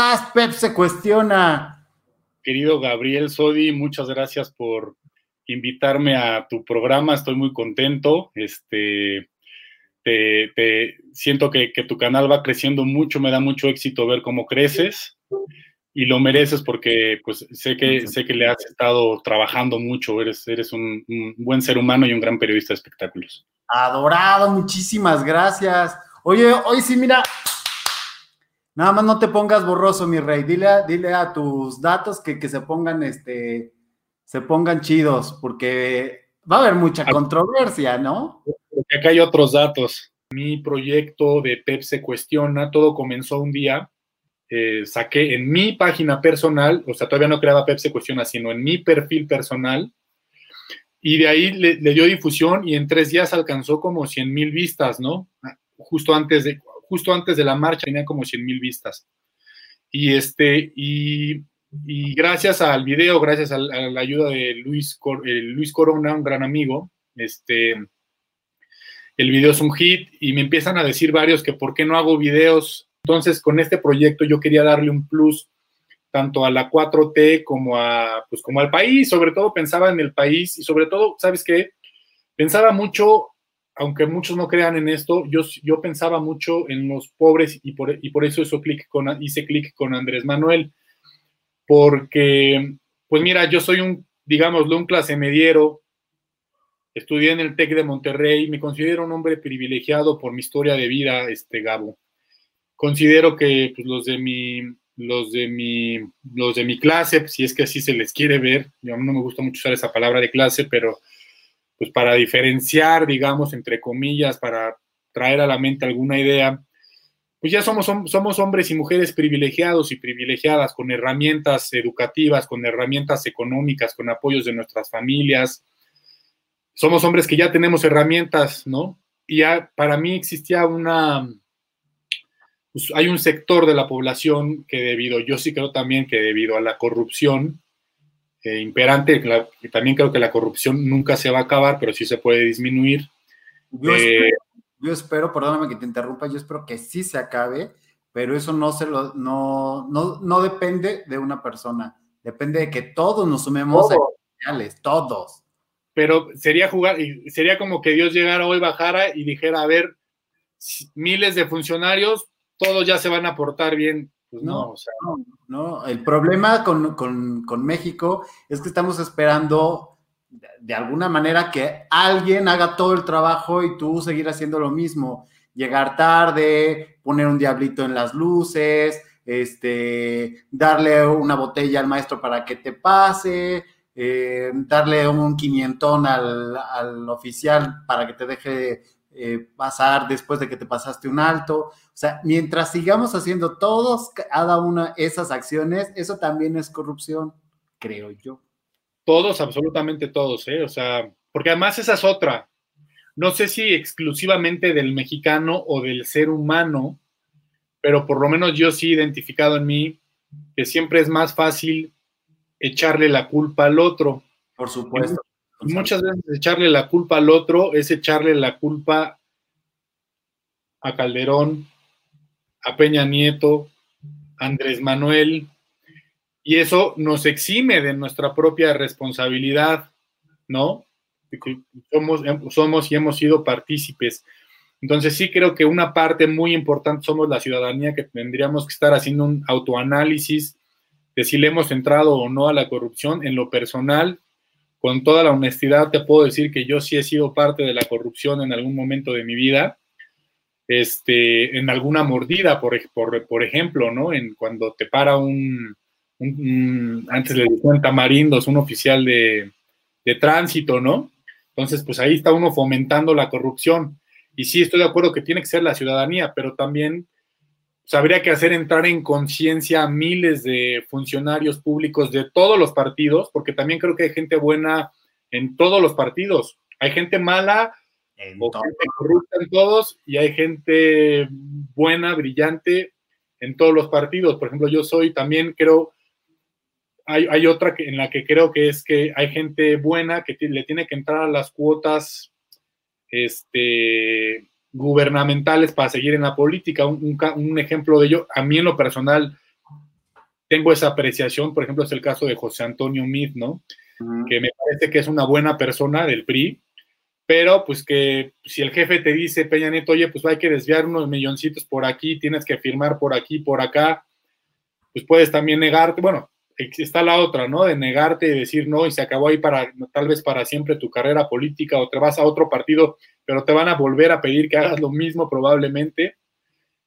estás? Pep se cuestiona. Querido Gabriel Sodi, muchas gracias por invitarme a tu programa. Estoy muy contento. Este, te, siento que, tu canal va creciendo mucho, me da mucho éxito ver cómo creces y lo mereces porque pues sé que sé que le has estado trabajando mucho, eres, eres un, buen ser humano y un gran periodista de espectáculos. Adorado, muchísimas gracias. Oye, hoy sí, mira, nada más no te pongas borroso, mi rey. Dile a, dile a tus datos que, que se pongan este se pongan chidos, porque va a haber mucha controversia, ¿no? Porque acá hay otros datos. Mi proyecto de PEP se cuestiona, todo comenzó un día, eh, saqué en mi página personal, o sea, todavía no creaba PEP se cuestiona, sino en mi perfil personal, y de ahí le, dio difusión y en tres días alcanzó como 100 mil vistas, ¿no? Justo antes de, justo antes de la marcha tenía como 100 mil vistas. Y este, y gracias al video, gracias a, la ayuda de Luis, eh, Luis Corona, un gran amigo, este, el video es un hit y me empiezan a decir varios que por qué no hago videos. Entonces, con este proyecto yo quería darle un plus tanto a la 4T como, a, pues, como al país, sobre todo pensaba en el país y sobre todo, ¿sabes qué? Pensaba mucho, aunque muchos no crean en esto, yo, yo pensaba mucho en los pobres y por, y por eso eso clic con, hice clic con Andrés Manuel porque, pues mira, yo soy un, digámoslo, un clase mediero, estudié en el TEC de Monterrey, me considero un hombre privilegiado por mi historia de vida, este Gabo. Considero que pues, los de mi los de mi los de mi clase, si es que así se les quiere ver, mí no me gusta mucho usar esa palabra de clase, pero pues para diferenciar, digamos, entre comillas, para traer a la mente alguna idea, pues ya somos, somos hombres y mujeres privilegiados y privilegiadas con herramientas educativas, con herramientas económicas, con apoyos de nuestras familias. Somos hombres que ya tenemos herramientas, ¿no? Y ya para mí existía una, pues hay un sector de la población que debido, yo sí creo también que debido a la corrupción eh, imperante, también creo que la corrupción nunca se va a acabar, pero sí se puede disminuir. Eh, yo espero, perdóname que te interrumpa, yo espero que sí se acabe, pero eso no se lo, no, no, depende de una persona, depende de que todos nos sumemos a señales, todos. Pero sería jugar, sería como que Dios llegara hoy, bajara y dijera, a ver, miles de funcionarios, todos ya se van a portar bien. Pues no, no, no, el problema con, con México es que estamos esperando de alguna manera que alguien haga todo el trabajo y tú seguir haciendo lo mismo. Llegar tarde, poner un diablito en las luces, este, darle una botella al maestro para que te pase, eh, darle un quinientón al, oficial para que te deje eh, pasar después de que te pasaste un alto. O sea, mientras sigamos haciendo todos, cada una esas acciones, eso también es corrupción, creo yo. Todos, absolutamente todos, ¿eh? O sea, porque además esa es otra. No sé si exclusivamente del mexicano o del ser humano, pero por lo menos yo sí he identificado en mí que siempre es más fácil echarle la culpa al otro. Por supuesto. Muchas veces echarle la culpa al otro es echarle la culpa a Calderón, a Peña Nieto, a Andrés Manuel, y eso nos exime de nuestra propia responsabilidad, ¿no? Somos, somos y hemos sido partícipes. Entonces sí creo que una parte muy importante somos la ciudadanía que tendríamos que estar haciendo un autoanálisis de si le hemos entrado o no a la corrupción. En lo personal, con toda la honestidad, te puedo decir que yo sí he sido parte de la corrupción en algún momento de mi vida, este, en alguna mordida, por, ejemplo, ¿no? En cuando te para un, antes le decían tamarindos, un oficial de, tránsito, ¿no? Entonces, pues ahí está uno fomentando la corrupción. Y sí, estoy de acuerdo que tiene que ser la ciudadanía, pero también pues, habría que hacer entrar en conciencia a miles de funcionarios públicos de todos los partidos, porque también creo que hay gente buena en todos los partidos. Hay gente mala o gente corrupta en todos y hay gente buena, brillante en todos los partidos. Por ejemplo, yo soy también, creo, hay, otra en la que creo que es que hay gente buena que le tiene que entrar a las cuotas este, gubernamentales para seguir en la política. Un, ejemplo de ello, a mí en lo personal, tengo esa apreciación, por ejemplo, es el caso de José Antonio Meade, ¿no? Que me parece que es una buena persona del PRI, pero pues que si el jefe te dice, Peña Nieto, oye, pues hay que desviar unos milloncitos por aquí, tienes que firmar por aquí, por acá, pues puedes también negarte, bueno, está la otra, ¿no? De negarte y decir no y se acabó ahí para tal vez para siempre tu carrera política o te vas a otro partido, pero te van a volver a pedir que hagas lo mismo probablemente.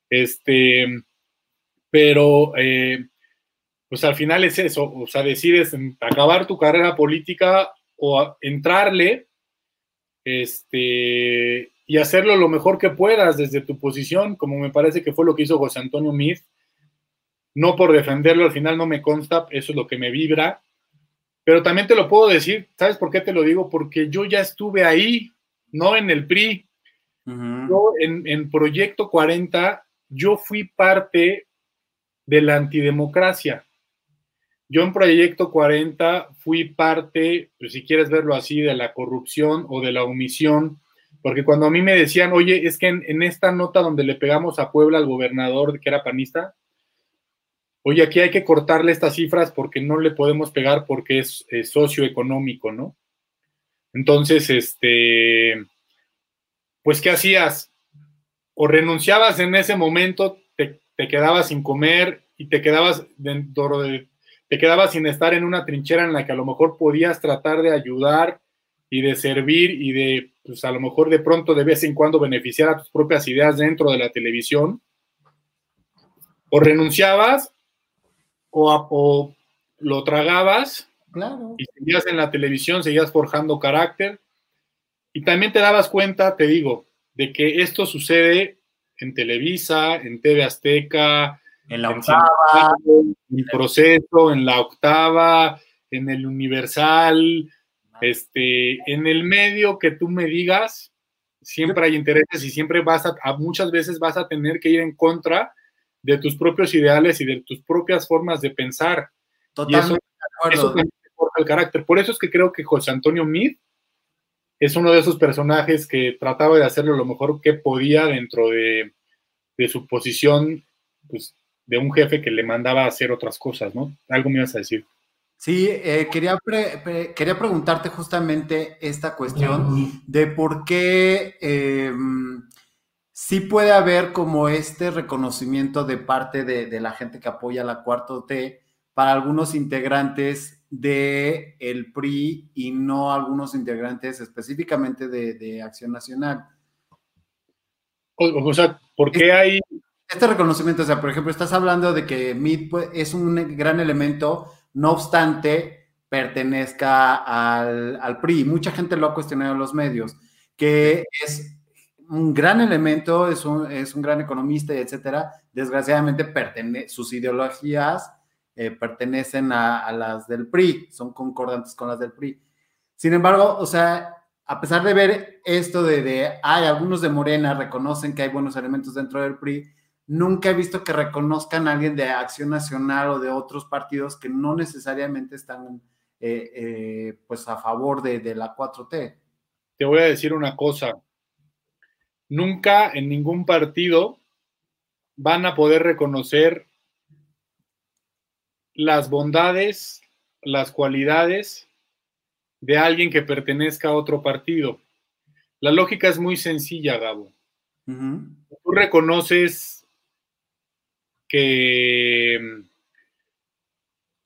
Este, pero eh, pues al final es eso, o sea, decides acabar tu carrera política o entrarle, este, y hacerlo lo mejor que puedas desde tu posición, como me parece que fue lo que hizo José Antonio Meade no por defenderlo, al final no me consta, eso es lo que me vibra. Pero también te lo puedo decir, ¿sabes por qué te lo digo? Porque yo ya estuve ahí, no en el PRI. Yo en, en, Proyecto 40, yo fui parte de la antidemocracia. Yo en Proyecto 40 fui parte, pues, si quieres verlo así, de la corrupción o de la omisión, porque cuando a mí me decían, oye, es que en, en esta nota donde le pegamos a Puebla al gobernador que era panista, oye, aquí hay que cortarle estas cifras porque no le podemos pegar porque es, socioeconómico, ¿no? Entonces, este, pues, ¿qué hacías? O renunciabas en ese momento, te, quedabas sin comer y te quedabas dentro de, te quedabas sin estar en una trinchera en la que a lo mejor podías tratar de ayudar y de servir y de, pues a lo mejor de pronto de vez en cuando beneficiar a tus propias ideas dentro de la televisión. O renunciabas o, lo tragabas y seguías en la televisión, seguías forjando carácter. Y también te dabas cuenta, te digo, de que esto sucede en Televisa, en TV Azteca, en la octava, en el proceso, en la octava, en el Universal, este, en el medio que tú me digas, siempre hay intereses y siempre vas a muchas veces vas a tener que ir en contra de tus propios ideales y de tus propias formas de pensar. Totalmente y eso, eso el carácter. Por eso es que creo que José Antonio Meade es uno de esos personajes que trataba de hacerlo lo mejor que podía dentro de, su posición pues, de un jefe que le mandaba a hacer otras cosas, ¿no? Algo me ibas a decir. Sí, eh, quería, quería preguntarte justamente esta cuestión de por qué em, sí puede haber como este reconocimiento de parte de, la gente que apoya la cuarto T para algunos integrantes de el PRI y no algunos integrantes específicamente de, Acción Nacional. O, sea, ¿por qué hay...? Este reconocimiento, o sea, por ejemplo, estás hablando de que MIT pues, es un gran elemento, no obstante, pertenezca al, al PRI. Mucha gente lo ha cuestionado en los medios, que es un gran elemento, es un, es un gran economista, etcétera. Desgraciadamente, sus ideologías eh, pertenecen a, las del PRI, son concordantes con las del PRI. Sin embargo, o sea, a pesar de ver esto de, de, hay algunos de Morena reconocen que hay buenos elementos dentro del PRI, nunca he visto que reconozcan a alguien de Acción Nacional o de otros partidos que no necesariamente están eh, eh, pues a favor de, de la 4T. Te voy a decir una cosa, nunca en ningún partido van a poder reconocer las bondades, las cualidades de alguien que pertenezca a otro partido. La lógica es muy sencilla, Gabo. Tú reconoces que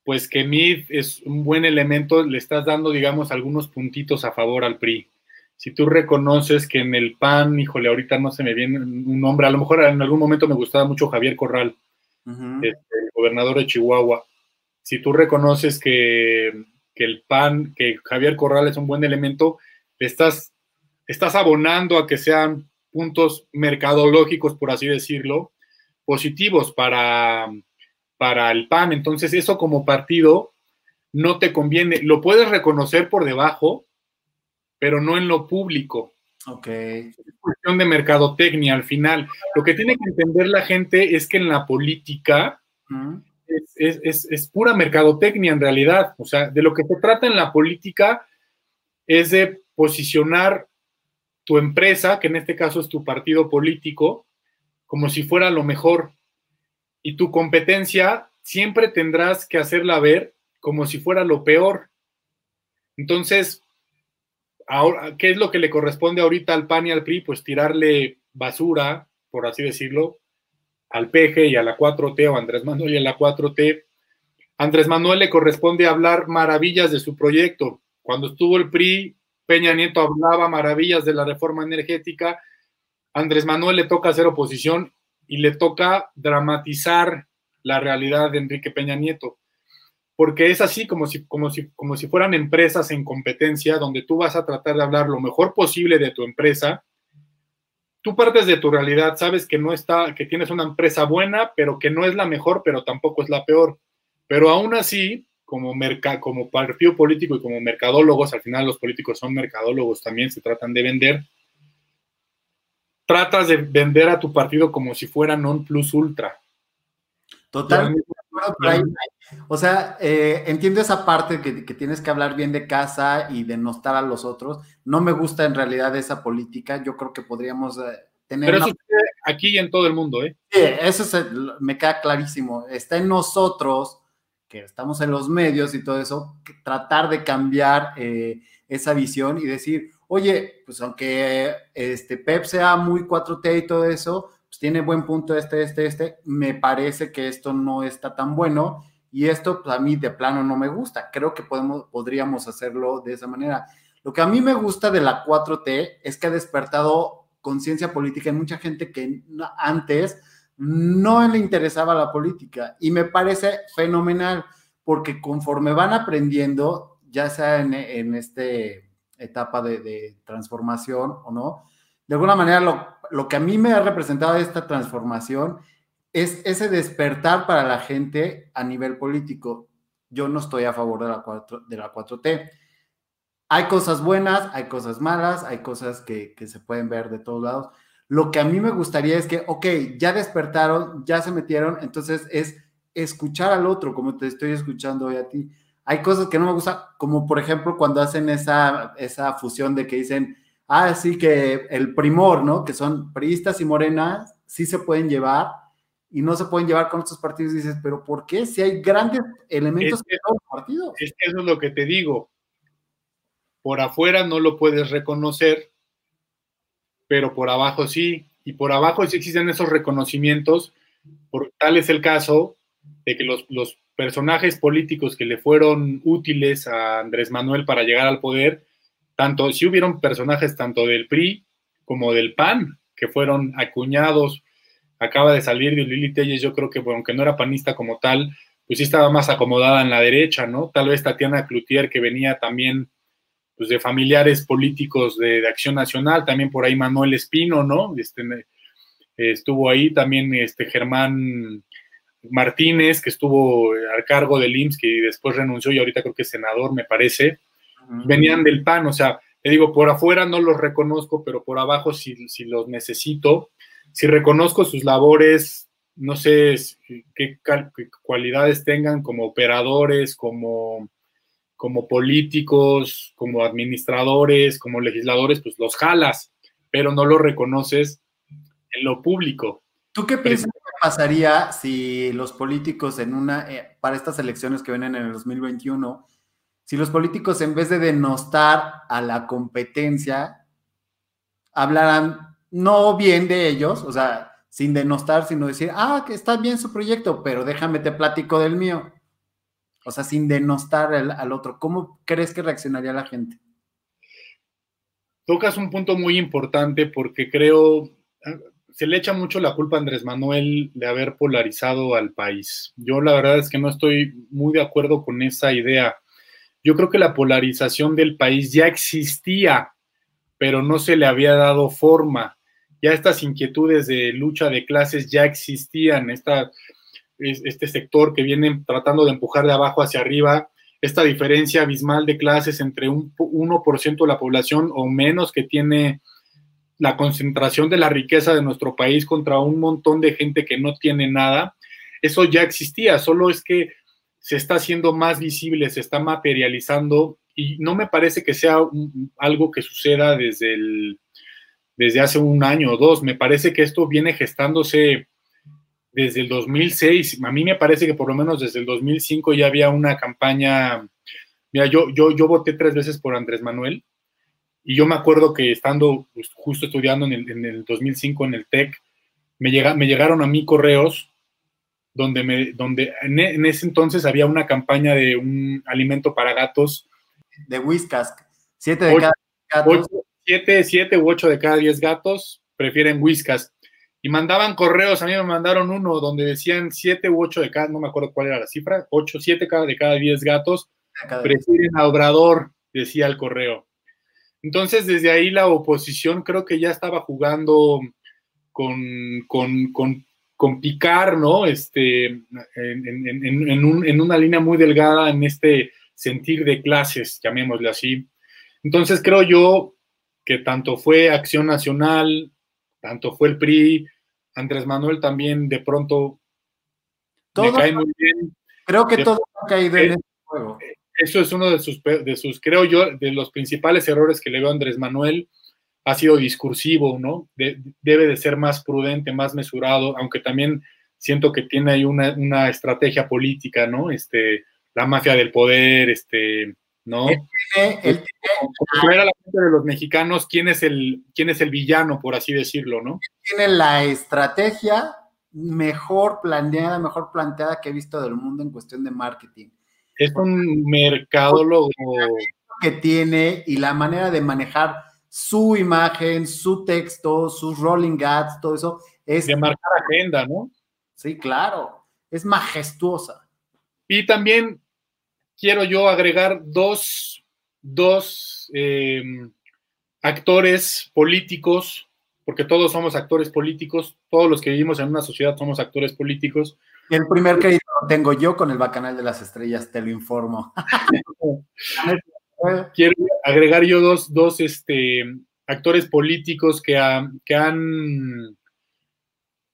pues que Mid es un buen elemento, le estás dando, digamos, algunos puntitos a favor al PRI si tú reconoces que en el PAN, híjole, ahorita no se me viene un nombre, a lo mejor en algún momento me gustaba mucho Javier Corral, este, el gobernador de Chihuahua. Si tú reconoces que, el PAN, que Javier Corral es un buen elemento, estás, estás abonando a que sean puntos mercadológicos, por así decirlo, positivos para, para el PAN. Entonces, eso como partido no te conviene. Lo puedes reconocer por debajo, pero no en lo público. Ok. Es cuestión de mercadotecnia al final. Lo que tiene que entender la gente es que en la política es, pura mercadotecnia en realidad. O sea, de lo que se trata en la política es de posicionar tu empresa, que en este caso es tu partido político, como si fuera lo mejor. Y tu competencia siempre tendrás que hacerla ver como si fuera lo peor. Entonces, ahora, ¿qué es lo que le corresponde ahorita al PAN y al PRI? Pues tirarle basura, por así decirlo, al PG y a la 4T o Andrés Manuel y a la 4T. Andrés Manuel le corresponde hablar maravillas de su proyecto. Cuando estuvo el PRI, Peña Nieto hablaba maravillas de la reforma energética. Andrés Manuel le toca hacer oposición y le toca dramatizar la realidad de Enrique Peña Nieto porque es así como si, como, si, como si fueran empresas en competencia donde tú vas a tratar de hablar lo mejor posible de tu empresa. Tú partes de tu realidad, sabes que no está, que tienes una empresa buena, pero que no es la mejor, pero tampoco es la peor. Pero aún así, como, merca, como partido político y como mercadólogos, al final los políticos son mercadólogos, también se tratan de vender. Tratas de vender a tu partido como si fuera non plus ultra. Totalmente. O sea, eh, entiendo esa parte que, tienes que hablar bien de casa y denostar a los otros. No me gusta en realidad esa política. Yo creo que podríamos eh, tener. Pero eso aquí y en todo el mundo, ¿eh? Sí, eso me queda clarísimo. Está en nosotros, que estamos en los medios y todo eso, tratar de cambiar eh, esa visión y decir, oye, pues aunque este Pep sea muy 4T y todo eso, pues, tiene buen punto este, este, este, me parece que esto no está tan bueno y esto pues, a mí de plano no me gusta. Creo que podemos, podríamos hacerlo de esa manera. Lo que a mí me gusta de la 4T es que ha despertado conciencia política en mucha gente que antes no le interesaba la política y me parece fenomenal porque conforme van aprendiendo, ya sea en, en esta etapa de, de transformación o no, de alguna manera lo, lo que a mí me ha representado esta transformación es ese despertar para la gente a nivel político. Yo no estoy a favor de la, 4, de la 4T. Hay cosas buenas, hay cosas malas, hay cosas que, que se pueden ver de todos lados. Lo que a mí me gustaría es que, ok, ya despertaron, ya se metieron, entonces es escuchar al otro, como te estoy escuchando hoy a ti. Hay cosas que no me gustan, como por ejemplo cuando hacen esa, esa fusión de que dicen, ah, sí que el primor, ¿no? Que son priistas y morenas, sí se pueden llevar y no se pueden llevar con estos partidos. dices, pero ¿por qué? Si hay grandes elementos en los partidos. Es que eso es lo que te digo. Por afuera no lo puedes reconocer, pero por abajo sí. Y por abajo sí existen esos reconocimientos. Por, tal es el caso de que los, los personajes políticos que le fueron útiles a Andrés Manuel para llegar al poder, tanto, si hubieron personajes tanto del PRI como del PAN que fueron acuñados. Acaba de salir de Lili Telles, yo creo que, aunque no era panista como tal, pues sí estaba más acomodada en la derecha, ¿no? Tal vez Tatiana Cloutier, que venía también pues, de familiares políticos de, Acción Nacional, también por ahí Manuel Espino, ¿no? Este, estuvo ahí también este Germán Martínez, que estuvo al cargo del IMSS, que después renunció y ahorita creo que es senador, me parece venían del PAN, o sea, te digo, por afuera no los reconozco, pero por abajo si, los necesito, si reconozco sus labores, no sé qué, cualidades tengan como operadores, como, como políticos, como administradores, como legisladores, pues los jalas, pero no los reconoces en lo público. ¿Tú qué piensas que pasaría si los políticos en una, eh, para estas elecciones que vienen en el 2021, si los políticos en vez de denostar a la competencia, hablaran no bien de ellos, o sea, sin denostar, sino decir, ah, que está bien su proyecto, pero déjame te platico del mío. O sea, sin denostar al otro. ¿Cómo crees que reaccionaría la gente? Tocas un punto muy importante porque creo, se le echa mucho la culpa a Andrés Manuel de haber polarizado al país. Yo la verdad es que no estoy muy de acuerdo con esa idea yo creo que la polarización del país ya existía, pero no se le había dado forma. Ya estas inquietudes de lucha de clases ya existían, esta, este sector que viene tratando de empujar de abajo hacia arriba, esta diferencia abismal de clases entre un 1% de la población o menos que tiene la concentración de la riqueza de nuestro país contra un montón de gente que no tiene nada, eso ya existía, solo es que se está haciendo más visible, se está materializando y no me parece que sea algo que suceda desde, el, desde hace un año o dos, me parece que esto viene gestándose desde el 2006. A mí me parece que por lo menos desde el 2005 ya había una campaña. Mira, yo, yo, yo voté tres veces por Andrés Manuel y yo me acuerdo que estando justo estudiando en el, en el, 2005 en el TEC, me, llega, me llegaron a mí correos donde, me, donde en, en, ese entonces había una campaña de un alimento para gatos. De Whiskas. Siete de cada gatos. Siete, siete u ocho de cada diez gatos prefieren Whiskas. Y mandaban correos, a mí me mandaron uno donde decían siete u ocho de cada, no me acuerdo cuál era la cifra, ocho, siete cada, de cada diez gatos prefieren a Obrador, decía el correo. Entonces, desde ahí la oposición creo que ya estaba jugando con, con, con, con picar, ¿no? Este, en, en, en, un, en, una línea muy delgada en este sentir de clases, llamémosle así. Entonces, creo yo que tanto fue Acción Nacional, tanto fue el PRI, Andrés Manuel también de pronto todo, me cae muy bien. Creo que todo ha caído en este juego eso es uno de sus, de sus, creo yo, de los principales errores que le veo a Andrés Manuel. Ha sido discursivo, ¿no? debe de ser más prudente, más mesurado, aunque también siento que tiene ahí una, una estrategia política, ¿no? Este, la mafia del poder, este, ¿no? Él tiene, él tiene, a la gente de los mexicanos quién es el quién es el villano, por así decirlo, ¿no? Tiene la estrategia mejor planeada, mejor planteada que he visto del mundo en cuestión de marketing es un mercadólogo que tiene y la manera de manejar su imagen, su texto, sus rolling ads, todo eso es de marcar agenda, ¿no? Sí, claro, es majestuosa. Y también quiero yo agregar dos, dos eh, actores políticos, porque todos somos actores políticos, todos los que vivimos en una sociedad somos actores políticos, el primer crédito lo tengo yo con el Bacanal de las Estrellas, te lo informo. Quiero agregar yo dos, dos este, actores políticos que, que han,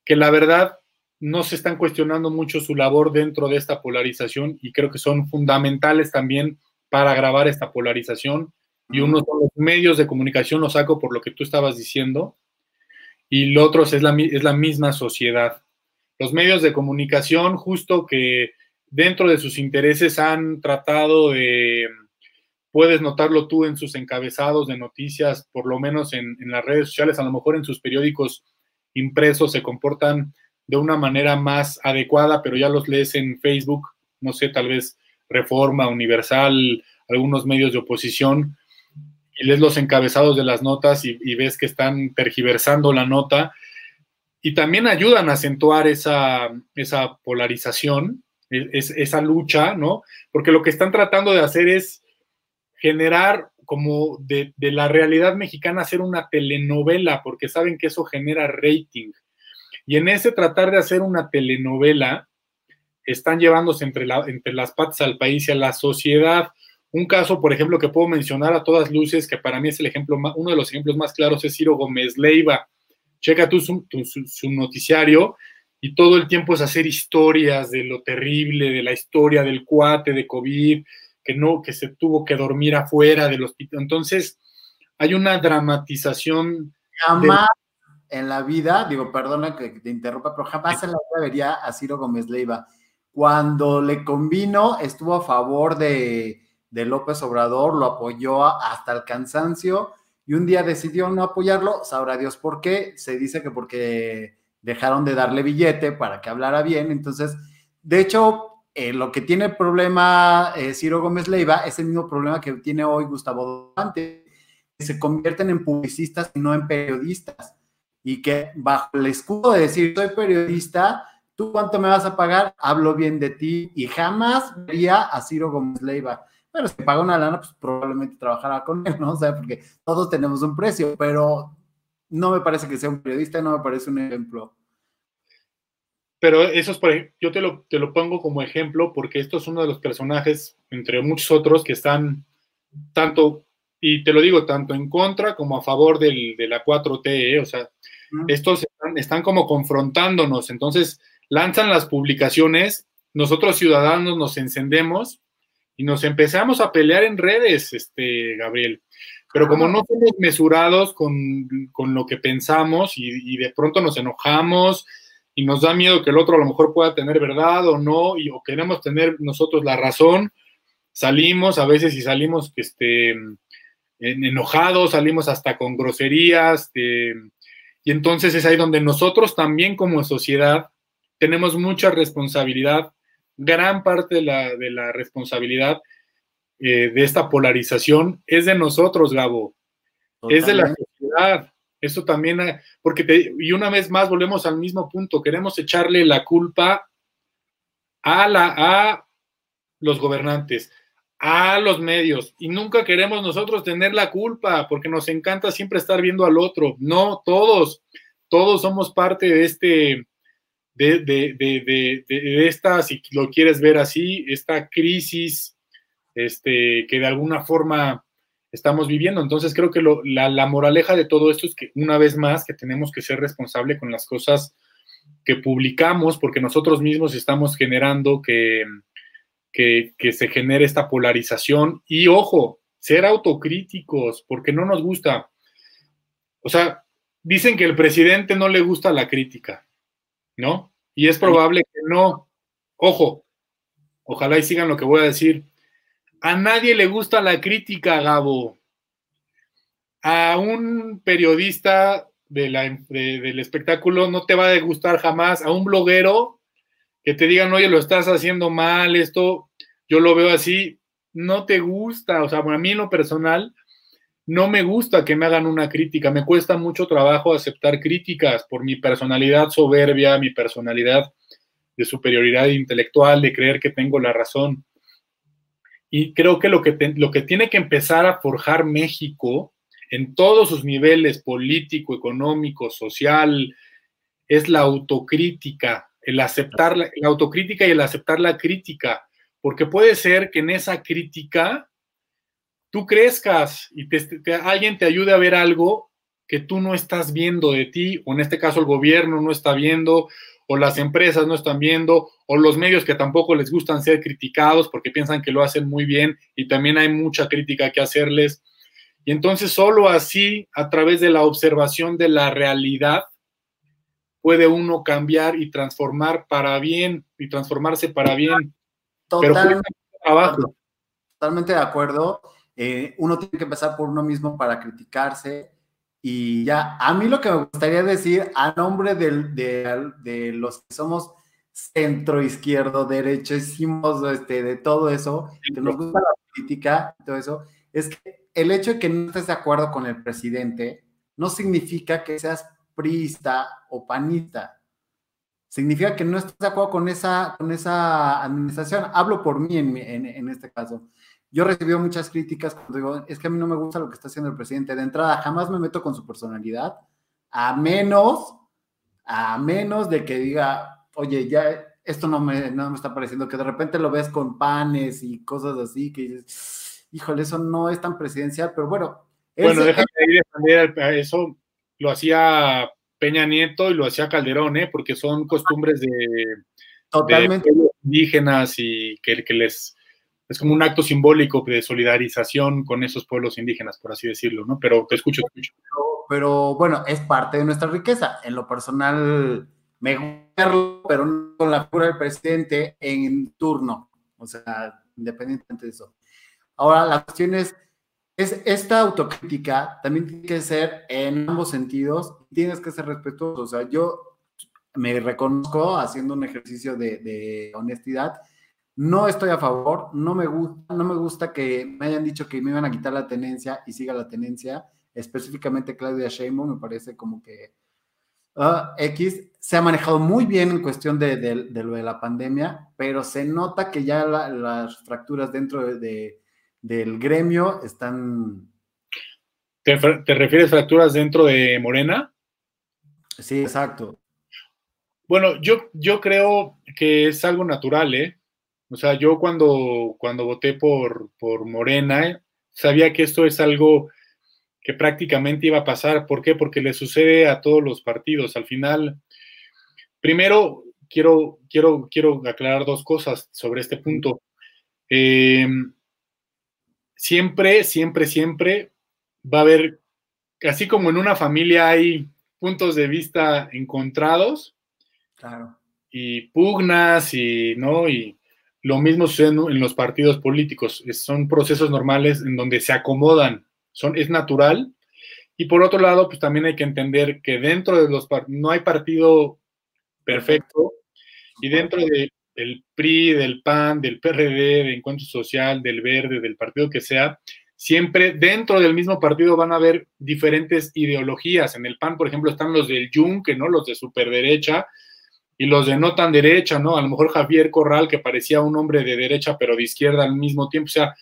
que la verdad no se están cuestionando mucho su labor dentro de esta polarización y creo que son fundamentales también para agravar esta polarización. Y uno son los medios de comunicación, lo saco por lo que tú estabas diciendo, y el otro es la, es la misma sociedad los medios de comunicación justo que dentro de sus intereses han tratado de, puedes notarlo tú en sus encabezados de noticias, por lo menos en, en, las redes sociales, a lo mejor en sus periódicos impresos se comportan de una manera más adecuada, pero ya los lees en Facebook, no sé, tal vez Reforma, Universal, algunos medios de oposición, y lees los encabezados de las notas y, ves que están tergiversando la nota y también ayudan a acentuar esa, esa polarización, es, esa lucha, ¿no? Porque lo que están tratando de hacer es generar como de, de, la realidad mexicana hacer una telenovela, porque saben que eso genera rating. Y en ese tratar de hacer una telenovela, están llevándose entre, la, entre las patas al país y a la sociedad. Un caso, por ejemplo, que puedo mencionar a todas luces, que para mí es el ejemplo, uno de los ejemplos más claros es Ciro Gómez Leiva checa tú su, su, noticiario y todo el tiempo es hacer historias de lo terrible, de la historia del cuate de COVID, que no, que se tuvo que dormir afuera del hospital. Entonces, hay una dramatización. Jamás. En la vida, digo, perdona que te interrumpa, pero jamás en la vida vería a Ciro Gómez Leiva. Cuando le convino, estuvo a favor de, de López Obrador, lo apoyó hasta el cansancio y un día decidió no apoyarlo, sabrá Dios por qué, se dice que porque dejaron de darle billete para que hablara bien, entonces, de hecho, eh, lo que tiene el problema eh, Ciro Gómez Leiva es el mismo problema que tiene hoy Gustavo Duarte, que se convierten en publicistas y no en periodistas, y que bajo el escudo de decir soy periodista, ¿tú cuánto me vas a pagar? Hablo bien de ti y jamás vería a Ciro Gómez Leiva pero si paga una lana, pues probablemente trabajará con él, ¿no? O sea, porque todos tenemos un precio, pero no me parece que sea un periodista, no me parece un ejemplo. Pero eso es, por yo te lo, te lo pongo como ejemplo porque esto es uno de los personajes, entre muchos otros, que están tanto, y te lo digo, tanto en contra como a favor del, de la 4T, ¿eh? o sea, estos están, están como confrontándonos, entonces lanzan las publicaciones, nosotros ciudadanos nos encendemos y nos empezamos a pelear en redes, este, Gabriel. Pero como no somos mesurados con, con lo que pensamos y, y, de pronto nos enojamos y nos da miedo que el otro a lo mejor pueda tener verdad o no, y, o queremos tener nosotros la razón, salimos a veces y salimos este, enojados, salimos hasta con groserías, eh, y entonces es ahí donde nosotros también como sociedad tenemos mucha responsabilidad, gran parte de la, de la responsabilidad eh, de esta polarización es de nosotros, Gabo, es de la sociedad. Eso también, eh, porque y una vez más volvemos al mismo punto, queremos echarle la culpa a, la, a los gobernantes, a los medios, y nunca queremos nosotros tener la culpa, porque nos encanta siempre estar viendo al otro. No, todos, todos somos parte de este, de, de, de, de esta, si lo quieres ver así, esta crisis, este, que de alguna forma estamos viviendo. Entonces creo que la, moraleja de todo esto es que una vez más que tenemos que ser responsables con las cosas que publicamos, porque nosotros mismos estamos generando que, que, se genere esta polarización y ojo, ser autocríticos, porque no nos gusta. O sea, dicen que el presidente no le gusta la crítica, ¿no? Y es probable que no. Ojo, ojalá y sigan lo que voy a decir. A nadie le gusta la crítica, Gabo. A un periodista del espectáculo no te va a gustar jamás. A un bloguero que te digan, oye, lo estás haciendo mal, esto, yo lo veo así, no te gusta. O sea, a mí en lo personal, no me gusta que me hagan una crítica. Me cuesta mucho trabajo aceptar críticas por mi personalidad soberbia, mi personalidad de superioridad intelectual, de creer que tengo la razón. Y creo que lo que, lo que tiene que empezar a forjar México en todos sus niveles, político, económico, social, es la autocrítica, el aceptar la, autocrítica y el aceptar la crítica, porque puede ser que en esa crítica tú crezcas y alguien te ayude a ver algo que tú no estás viendo de ti, o en este caso el gobierno no está viendo, o las empresas no están viendo, o los medios que tampoco les gustan ser criticados porque piensan que lo hacen muy bien y también hay mucha crítica que hacerles. Y entonces solo así, a través de la observación de la realidad, puede uno cambiar y transformar para bien y transformarse para bien. Totalmente, Pero totalmente de acuerdo. Eh, uno tiene que empezar por uno mismo para criticarse, y ya, a mí lo que me gustaría decir a nombre de, los que somos centro, izquierdo, derecho, hicimos este, de todo eso, que nos gusta la política todo eso, es que el hecho de que no estés de acuerdo con el presidente no significa que seas priista o panista. Significa que no estás de acuerdo con esa, con esa administración. Hablo por mí en, en, en este caso yo recibí muchas críticas cuando digo, es que a mí no me gusta lo que está haciendo el presidente. De entrada, jamás me meto con su personalidad, a menos, a menos de que diga, oye, ya esto no me, no me está pareciendo, que de repente lo ves con panes y cosas así, que dices, híjole, eso no es tan presidencial, pero bueno. Bueno, déjame ir eso, lo hacía Peña Nieto y lo hacía Calderón, ¿eh? porque son costumbres de, Totalmente. indígenas y que, que les es como un acto simbólico de solidarización con esos pueblos indígenas, por así decirlo, ¿no? Pero te escucho, te escucho. Pero, bueno, es parte de nuestra riqueza. En lo personal, me gusta, pero no con la figura del presidente en turno, o sea, independientemente de eso. Ahora, la cuestión es, es esta autocrítica también tiene que ser en ambos sentidos, tienes que ser respetuoso. O sea, yo me reconozco haciendo un ejercicio de, de honestidad no estoy a favor, no me gusta, no me gusta que me hayan dicho que me iban a quitar la tenencia y siga la tenencia, específicamente Claudia Sheinbaum, me parece como que ah, X se ha manejado muy bien en cuestión de, lo de la pandemia, pero se nota que ya las fracturas dentro de, del gremio están... ¿Te, ¿Te refieres fracturas dentro de Morena? Sí, exacto. Bueno, yo, yo creo que es algo natural, ¿eh? O sea, yo cuando, cuando voté por, por Morena, sabía que esto es algo que prácticamente iba a pasar. ¿Por qué? Porque le sucede a todos los partidos. Al final, primero, quiero, quiero, quiero aclarar dos cosas sobre este punto. Eh, siempre, siempre, siempre va a haber, así como en una familia hay puntos de vista encontrados, Claro. Y pugnas y, ¿no? Y lo mismo sucede en los partidos políticos. Son procesos normales en donde se acomodan. Son, es natural. Y por otro lado, pues también hay que entender que dentro de los no hay partido perfecto y dentro del PRI, del PAN, del PRD, de Encuentro Social, del Verde, del partido que sea, siempre dentro del mismo partido van a haber diferentes ideologías. En el PAN, por ejemplo, están los del Yunque, ¿no? Los de superderecha y los de no tan derecha, ¿no? A lo mejor Javier Corral, que parecía un hombre de derecha, pero de izquierda al mismo tiempo. O sea,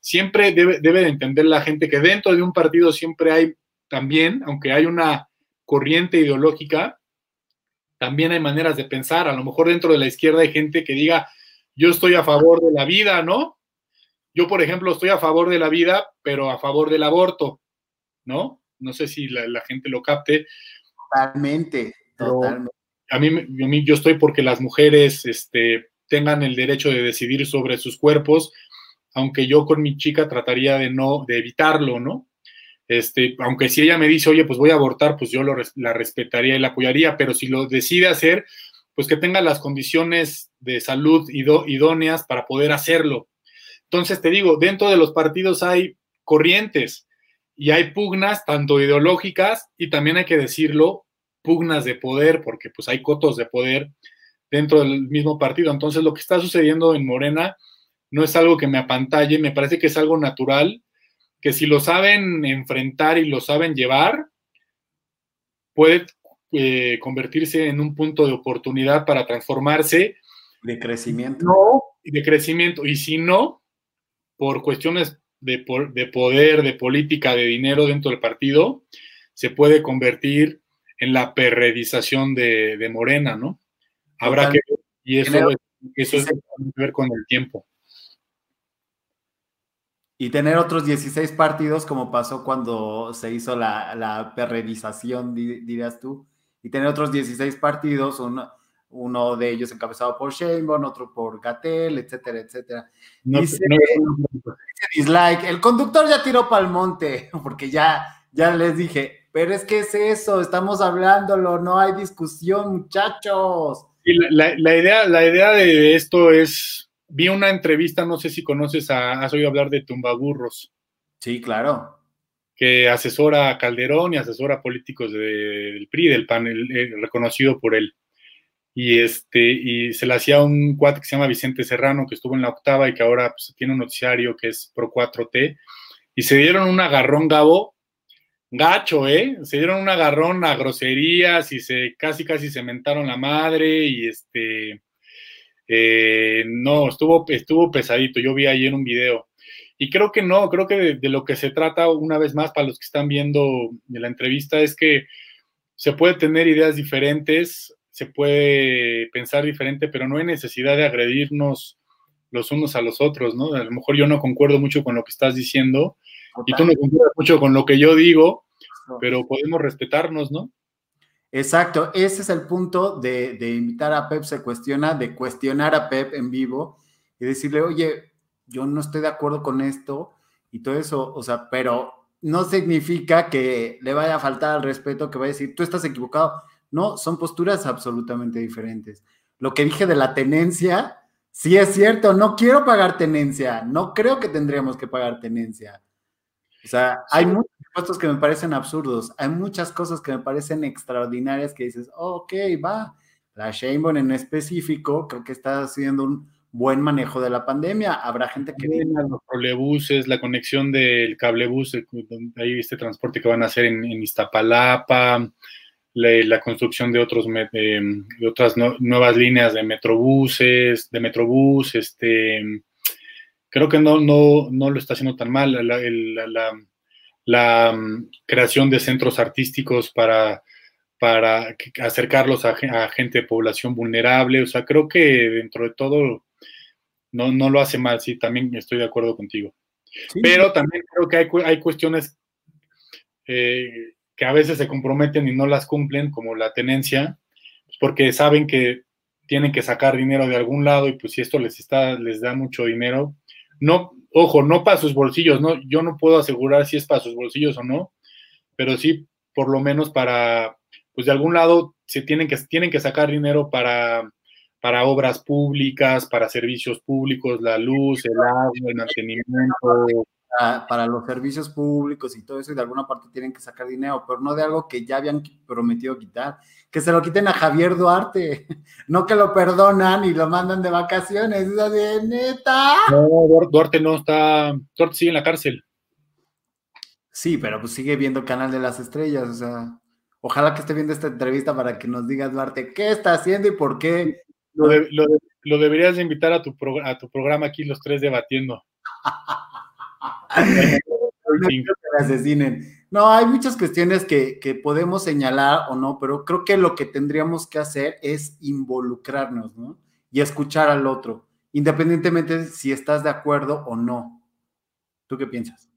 siempre debe, debe de entender la gente que dentro de un partido siempre hay también, aunque hay una corriente ideológica, también hay maneras de pensar. A lo mejor dentro de la izquierda hay gente que diga, yo estoy a favor de la vida, ¿no? Yo, por ejemplo, estoy a favor de la vida, pero a favor del aborto, ¿no? No sé si la, gente lo capte. Totalmente, totalmente. A mí, a mí, yo estoy porque las mujeres este, tengan el derecho de decidir sobre sus cuerpos, aunque yo con mi chica trataría de no, de evitarlo, ¿no? Este, aunque si ella me dice, oye, pues voy a abortar, pues yo la respetaría y la apoyaría, pero si lo decide hacer, pues que tenga las condiciones de salud idóneas para poder hacerlo. Entonces, te digo, dentro de los partidos hay corrientes y hay pugnas, tanto ideológicas y también hay que decirlo, pugnas de poder, porque pues hay cotos de poder dentro del mismo partido. Entonces, lo que está sucediendo en Morena no es algo que me apantalle, me parece que es algo natural que si lo saben enfrentar y lo saben llevar, puede eh, convertirse en un punto de oportunidad para transformarse. De crecimiento. No, de crecimiento. Y si no, por cuestiones de, de poder, de política, de dinero dentro del partido, se puede convertir en la perredización de, Morena, ¿no? Habrá que y eso, eso es, que ver con el tiempo y tener otros 16 partidos como pasó cuando se hizo la, la perredización, dirías tú, y tener otros 16 partidos, uno, uno de ellos encabezado por Sheinbaum, otro por Gatel, etcétera, etcétera. dice, dislike, el conductor ya tiró para el monte, porque ya, ya les dije, pero es que es eso, estamos hablándolo, no hay discusión, muchachos. Y la, la idea, la idea de esto es vi una entrevista, no sé si conoces, a, has oído hablar de Tumbaburros. Sí, claro. Que asesora a Calderón y asesora a políticos del PRI, del PAN, reconocido por él. Y, este, y se le hacía un cuate que se llama Vicente Serrano, que estuvo en la octava y que ahora pues, tiene un noticiario que es Pro 4T. Y se dieron un agarrón, Gabo, gacho, ¿eh? Se dieron un agarrón a groserías y se casi, casi se mentaron la madre y este eh, no, estuvo, estuvo pesadito, yo vi ahí en un video. Y creo que no, creo que de, lo que se trata, una vez más, para los que están viendo la entrevista, es que se puede tener ideas diferentes, se puede pensar diferente, pero no hay necesidad de agredirnos los unos a los otros, ¿no? A lo mejor yo no concuerdo mucho con lo que estás diciendo y tú no concuerdas mucho con lo que yo digo, pero podemos respetarnos, ¿no? Exacto, ese es el punto de, invitar a Pep se cuestiona, de cuestionar a Pep en vivo y decirle, oye, yo no estoy de acuerdo con esto y todo eso, o sea, pero no significa que le vaya a faltar al respeto, que vaya a decir, tú estás equivocado. No, son posturas absolutamente diferentes. Lo que dije de la tenencia, sí es cierto, no quiero pagar tenencia, no creo que tendríamos que pagar tenencia. O sea, hay muchos impuestos que me parecen absurdos, hay muchas cosas que me parecen extraordinarias que dices, ok, va. La Sheinbaum en específico creo que está haciendo un buen manejo de la pandemia. Habrá gente que... Los trolebuses, la conexión del cablebús, hay este transporte que van a hacer en, Iztapalapa, la, construcción de, otros, de, otras nuevas líneas de metrobuses, de metrobús, este creo que no, no, no lo está haciendo tan mal. La, mm, creación de centros artísticos para, para acercarlos a, gente de población vulnerable. O sea, creo que dentro de todo no, no lo hace mal. Sí, también estoy de acuerdo contigo. Pero también creo que hay, hay cuestiones eh, que a veces se comprometen y no las cumplen, como la tenencia, porque saben que tienen que sacar dinero de algún lado y pues si esto les está les da mucho dinero, no, ojo, no para sus bolsillos, no, yo no puedo asegurar si es para sus bolsillos o no, pero sí por lo menos para, pues de algún lado se tienen que, tienen que sacar dinero para, para obras públicas, para servicios públicos, la luz, el agua, el mantenimiento. Para, los servicios públicos y todo eso, y de alguna parte tienen que sacar dinero, pero no de algo que ya habían prometido quitar. Que se lo quiten a Javier Duarte, no que lo perdonan y lo mandan de vacaciones, es de neta. No, Duarte no está, Duarte sigue en la cárcel. Sí, pero pues sigue viendo canal de las estrellas, o sea. Ojalá que esté viendo esta entrevista para que nos digas, Duarte, qué está haciendo y por qué. Lo, deberías de invitar a tu, a tu programa aquí, los tres debatiendo. asesinen. No, hay muchas cuestiones que, que, podemos señalar o no, pero creo que lo que tendríamos que hacer es involucrarnos, ¿no? Y escuchar al otro, independientemente si estás de acuerdo o no. ¿Tú qué piensas?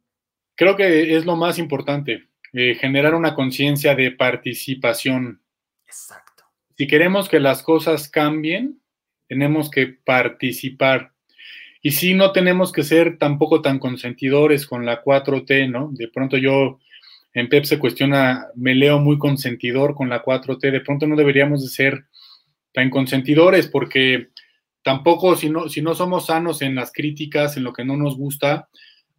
Creo que es lo más importante. Eh, generar una conciencia de participación. Exacto. Si queremos que las cosas cambien, tenemos que participar. Y si no tenemos que ser tampoco tan consentidores con la 4T, ¿no? De pronto yo en PEP se cuestiona, me leo muy consentidor con la 4T, de pronto no deberíamos de ser tan consentidores porque tampoco si no, si no somos sanos en las críticas, en lo que no nos gusta,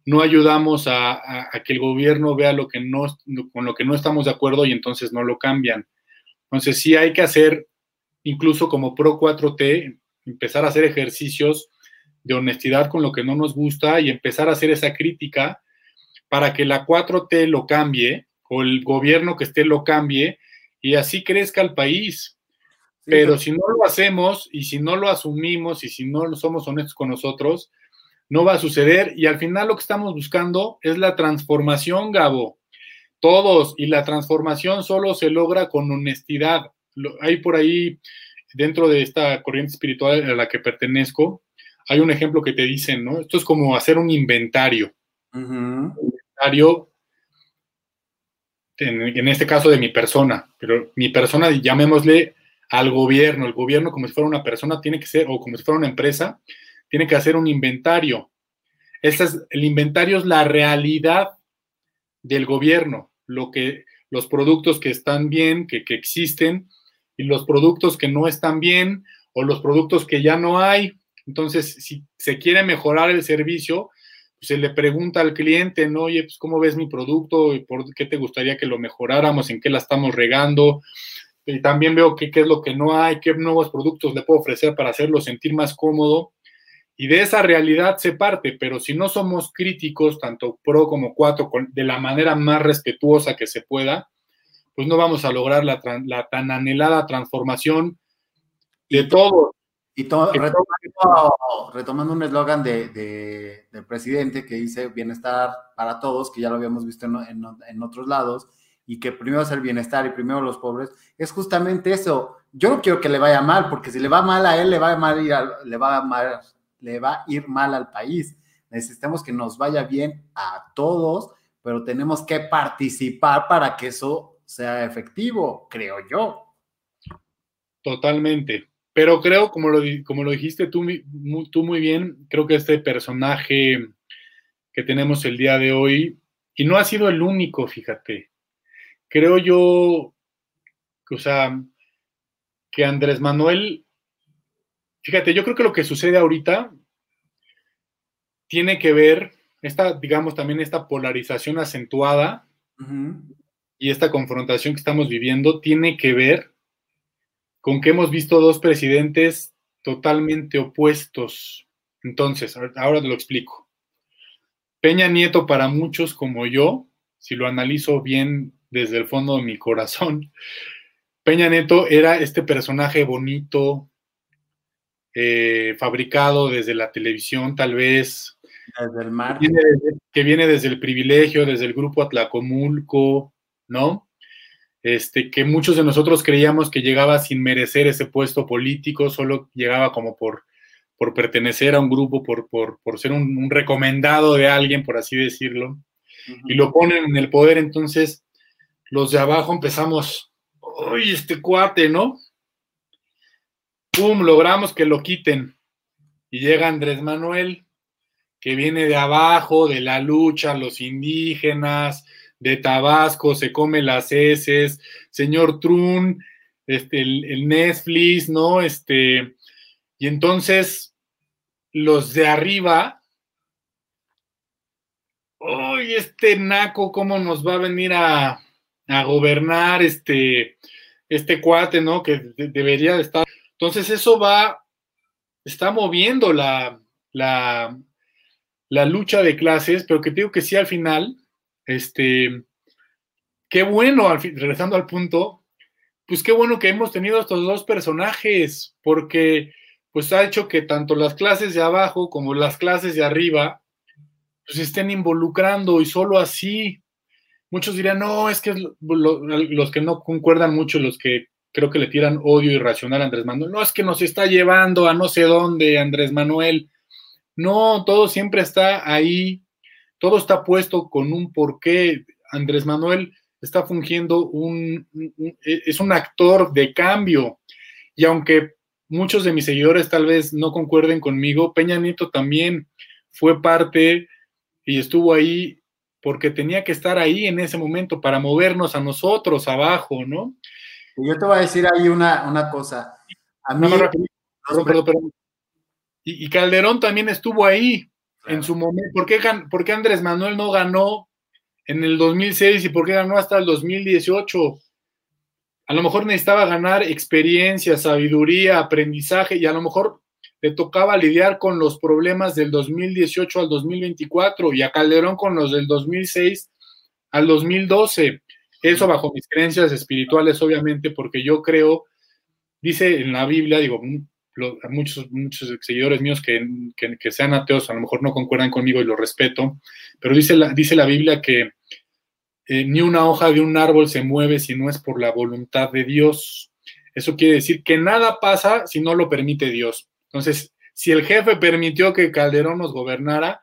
no ayudamos a, que el gobierno vea lo que no, con lo que no estamos de acuerdo y entonces no lo cambian. Entonces sí hay que hacer, incluso como Pro 4T, empezar a hacer ejercicios de honestidad con lo que no nos gusta y empezar a hacer esa crítica para que la 4T lo cambie o el gobierno que esté lo cambie y así crezca el país. Pero si no lo hacemos y si no lo asumimos y si no somos honestos con nosotros, no va a suceder y al final lo que estamos buscando es la transformación, Gabo. Todos, y la transformación solo se logra con honestidad. Hay por ahí, dentro de esta corriente espiritual a la que pertenezco, hay un ejemplo que te dicen, ¿no? Esto es como hacer un inventario. Un inventario, en, en, este caso de mi persona, pero mi persona, llamémosle al gobierno. El gobierno, como si fuera una persona, tiene que ser, o como si fuera una empresa, tiene que hacer un inventario. el inventario es la realidad del gobierno, lo que, los productos que están bien, que, existen, y los productos que no están bien, o los productos que ya no hay. Entonces, si se quiere mejorar el servicio, pues, se le pregunta al cliente, ¿no? Oye, pues, ¿cómo ves mi producto? ¿Por qué te gustaría que lo mejoráramos? ¿En qué la estamos regando? Y también veo qué, qué es lo que no hay, qué nuevos productos le puedo ofrecer para hacerlo sentir más cómodo. Y de esa realidad se parte, pero si no somos críticos, tanto pro como cuatro, de la manera más respetuosa que se pueda, pues no vamos a lograr la, tan anhelada transformación de todo. Y retomando, un eslogan de, del presidente que dice bienestar para todos, que ya lo habíamos visto en, en, otros lados, y que primero es el bienestar y primero los pobres, es justamente eso. Yo no quiero que le vaya mal, porque si le va mal a él, le va a mal, ir le va a mal le va a ir mal al país. Necesitamos que nos vaya bien a todos, pero tenemos que participar para que eso sea efectivo, creo yo. Totalmente. Pero creo, como lo, como lo dijiste tú, tú muy bien, creo que este personaje que tenemos el día de hoy, y no ha sido el único, fíjate. Creo yo, o sea, que Andrés Manuel Fíjate, yo creo que lo que sucede ahorita tiene que ver, esta, digamos, también esta polarización acentuada y esta confrontación que estamos viviendo tiene que ver con que hemos visto dos presidentes totalmente opuestos. Entonces, ahora te lo explico. Peña Nieto para muchos como yo, si lo analizo bien desde el fondo de mi corazón, Peña Nieto era este personaje bonito, eh, fabricado desde la televisión, tal vez. Desde el mar. Que viene, desde, el privilegio, desde el grupo Atlacomulco, ¿no? Este, que muchos de nosotros creíamos que llegaba sin merecer ese puesto político, solo llegaba como por, por pertenecer a un grupo, por, por, por ser un, recomendado de alguien, por así decirlo, y lo ponen en el poder, entonces los de abajo empezamos, uy, este cuate, ¿no? ¡pum!, logramos que lo quiten. Y llega Andrés Manuel, que viene de abajo, de la lucha, los indígenas, de Tabasco, se come las heces, señor Trun, este, el, Netflix, ¿no? Este, y entonces los de arriba, ¡Uy, este naco, cómo nos va a venir a, gobernar este, este cuate, ¿no? Que debería de estar. Entonces eso va, está moviendo la, la, la lucha de clases, pero que digo que sí al final, este, qué bueno, regresando al punto, pues qué bueno que hemos tenido estos dos personajes, porque pues ha hecho que tanto las clases de abajo como las clases de arriba pues estén involucrando y solo así. Muchos dirían, no, es que los que no concuerdan mucho, los que creo que le tiran odio irracional a Andrés Manuel, no, es que nos está llevando a no sé dónde, Andrés Manuel. No, todo siempre está ahí, todo está puesto con un porqué. Andrés Manuel está fungiendo un, es un actor de cambio. Y aunque muchos de mis seguidores tal vez no concuerden conmigo, Peña Nieto también fue parte y estuvo ahí porque tenía que estar ahí en ese momento para movernos a nosotros abajo, ¿no? Yo te voy a decir ahí una, cosa. A mí, y, Calderón también estuvo ahí en su momento. ¿Por qué, ¿Por qué Andrés Manuel no ganó en el 2006 y por qué ganó hasta el 2018. A lo mejor necesitaba ganar experiencia, sabiduría, aprendizaje y a lo mejor le tocaba lidiar con los problemas del 2018 al 2024 y a Calderón con los del 2006 al 2012. Eso bajo mis creencias espirituales, obviamente, porque yo creo, dice en la Biblia, digo, muchos, muchos seguidores míos que, sean ateos a lo mejor no concuerdan conmigo y lo respeto, pero dice la, dice la Biblia que eh, ni una hoja de un árbol se mueve si no es por la voluntad de Dios. Eso quiere decir que nada pasa si no lo permite Dios. Entonces, si el jefe permitió que Calderón nos gobernara,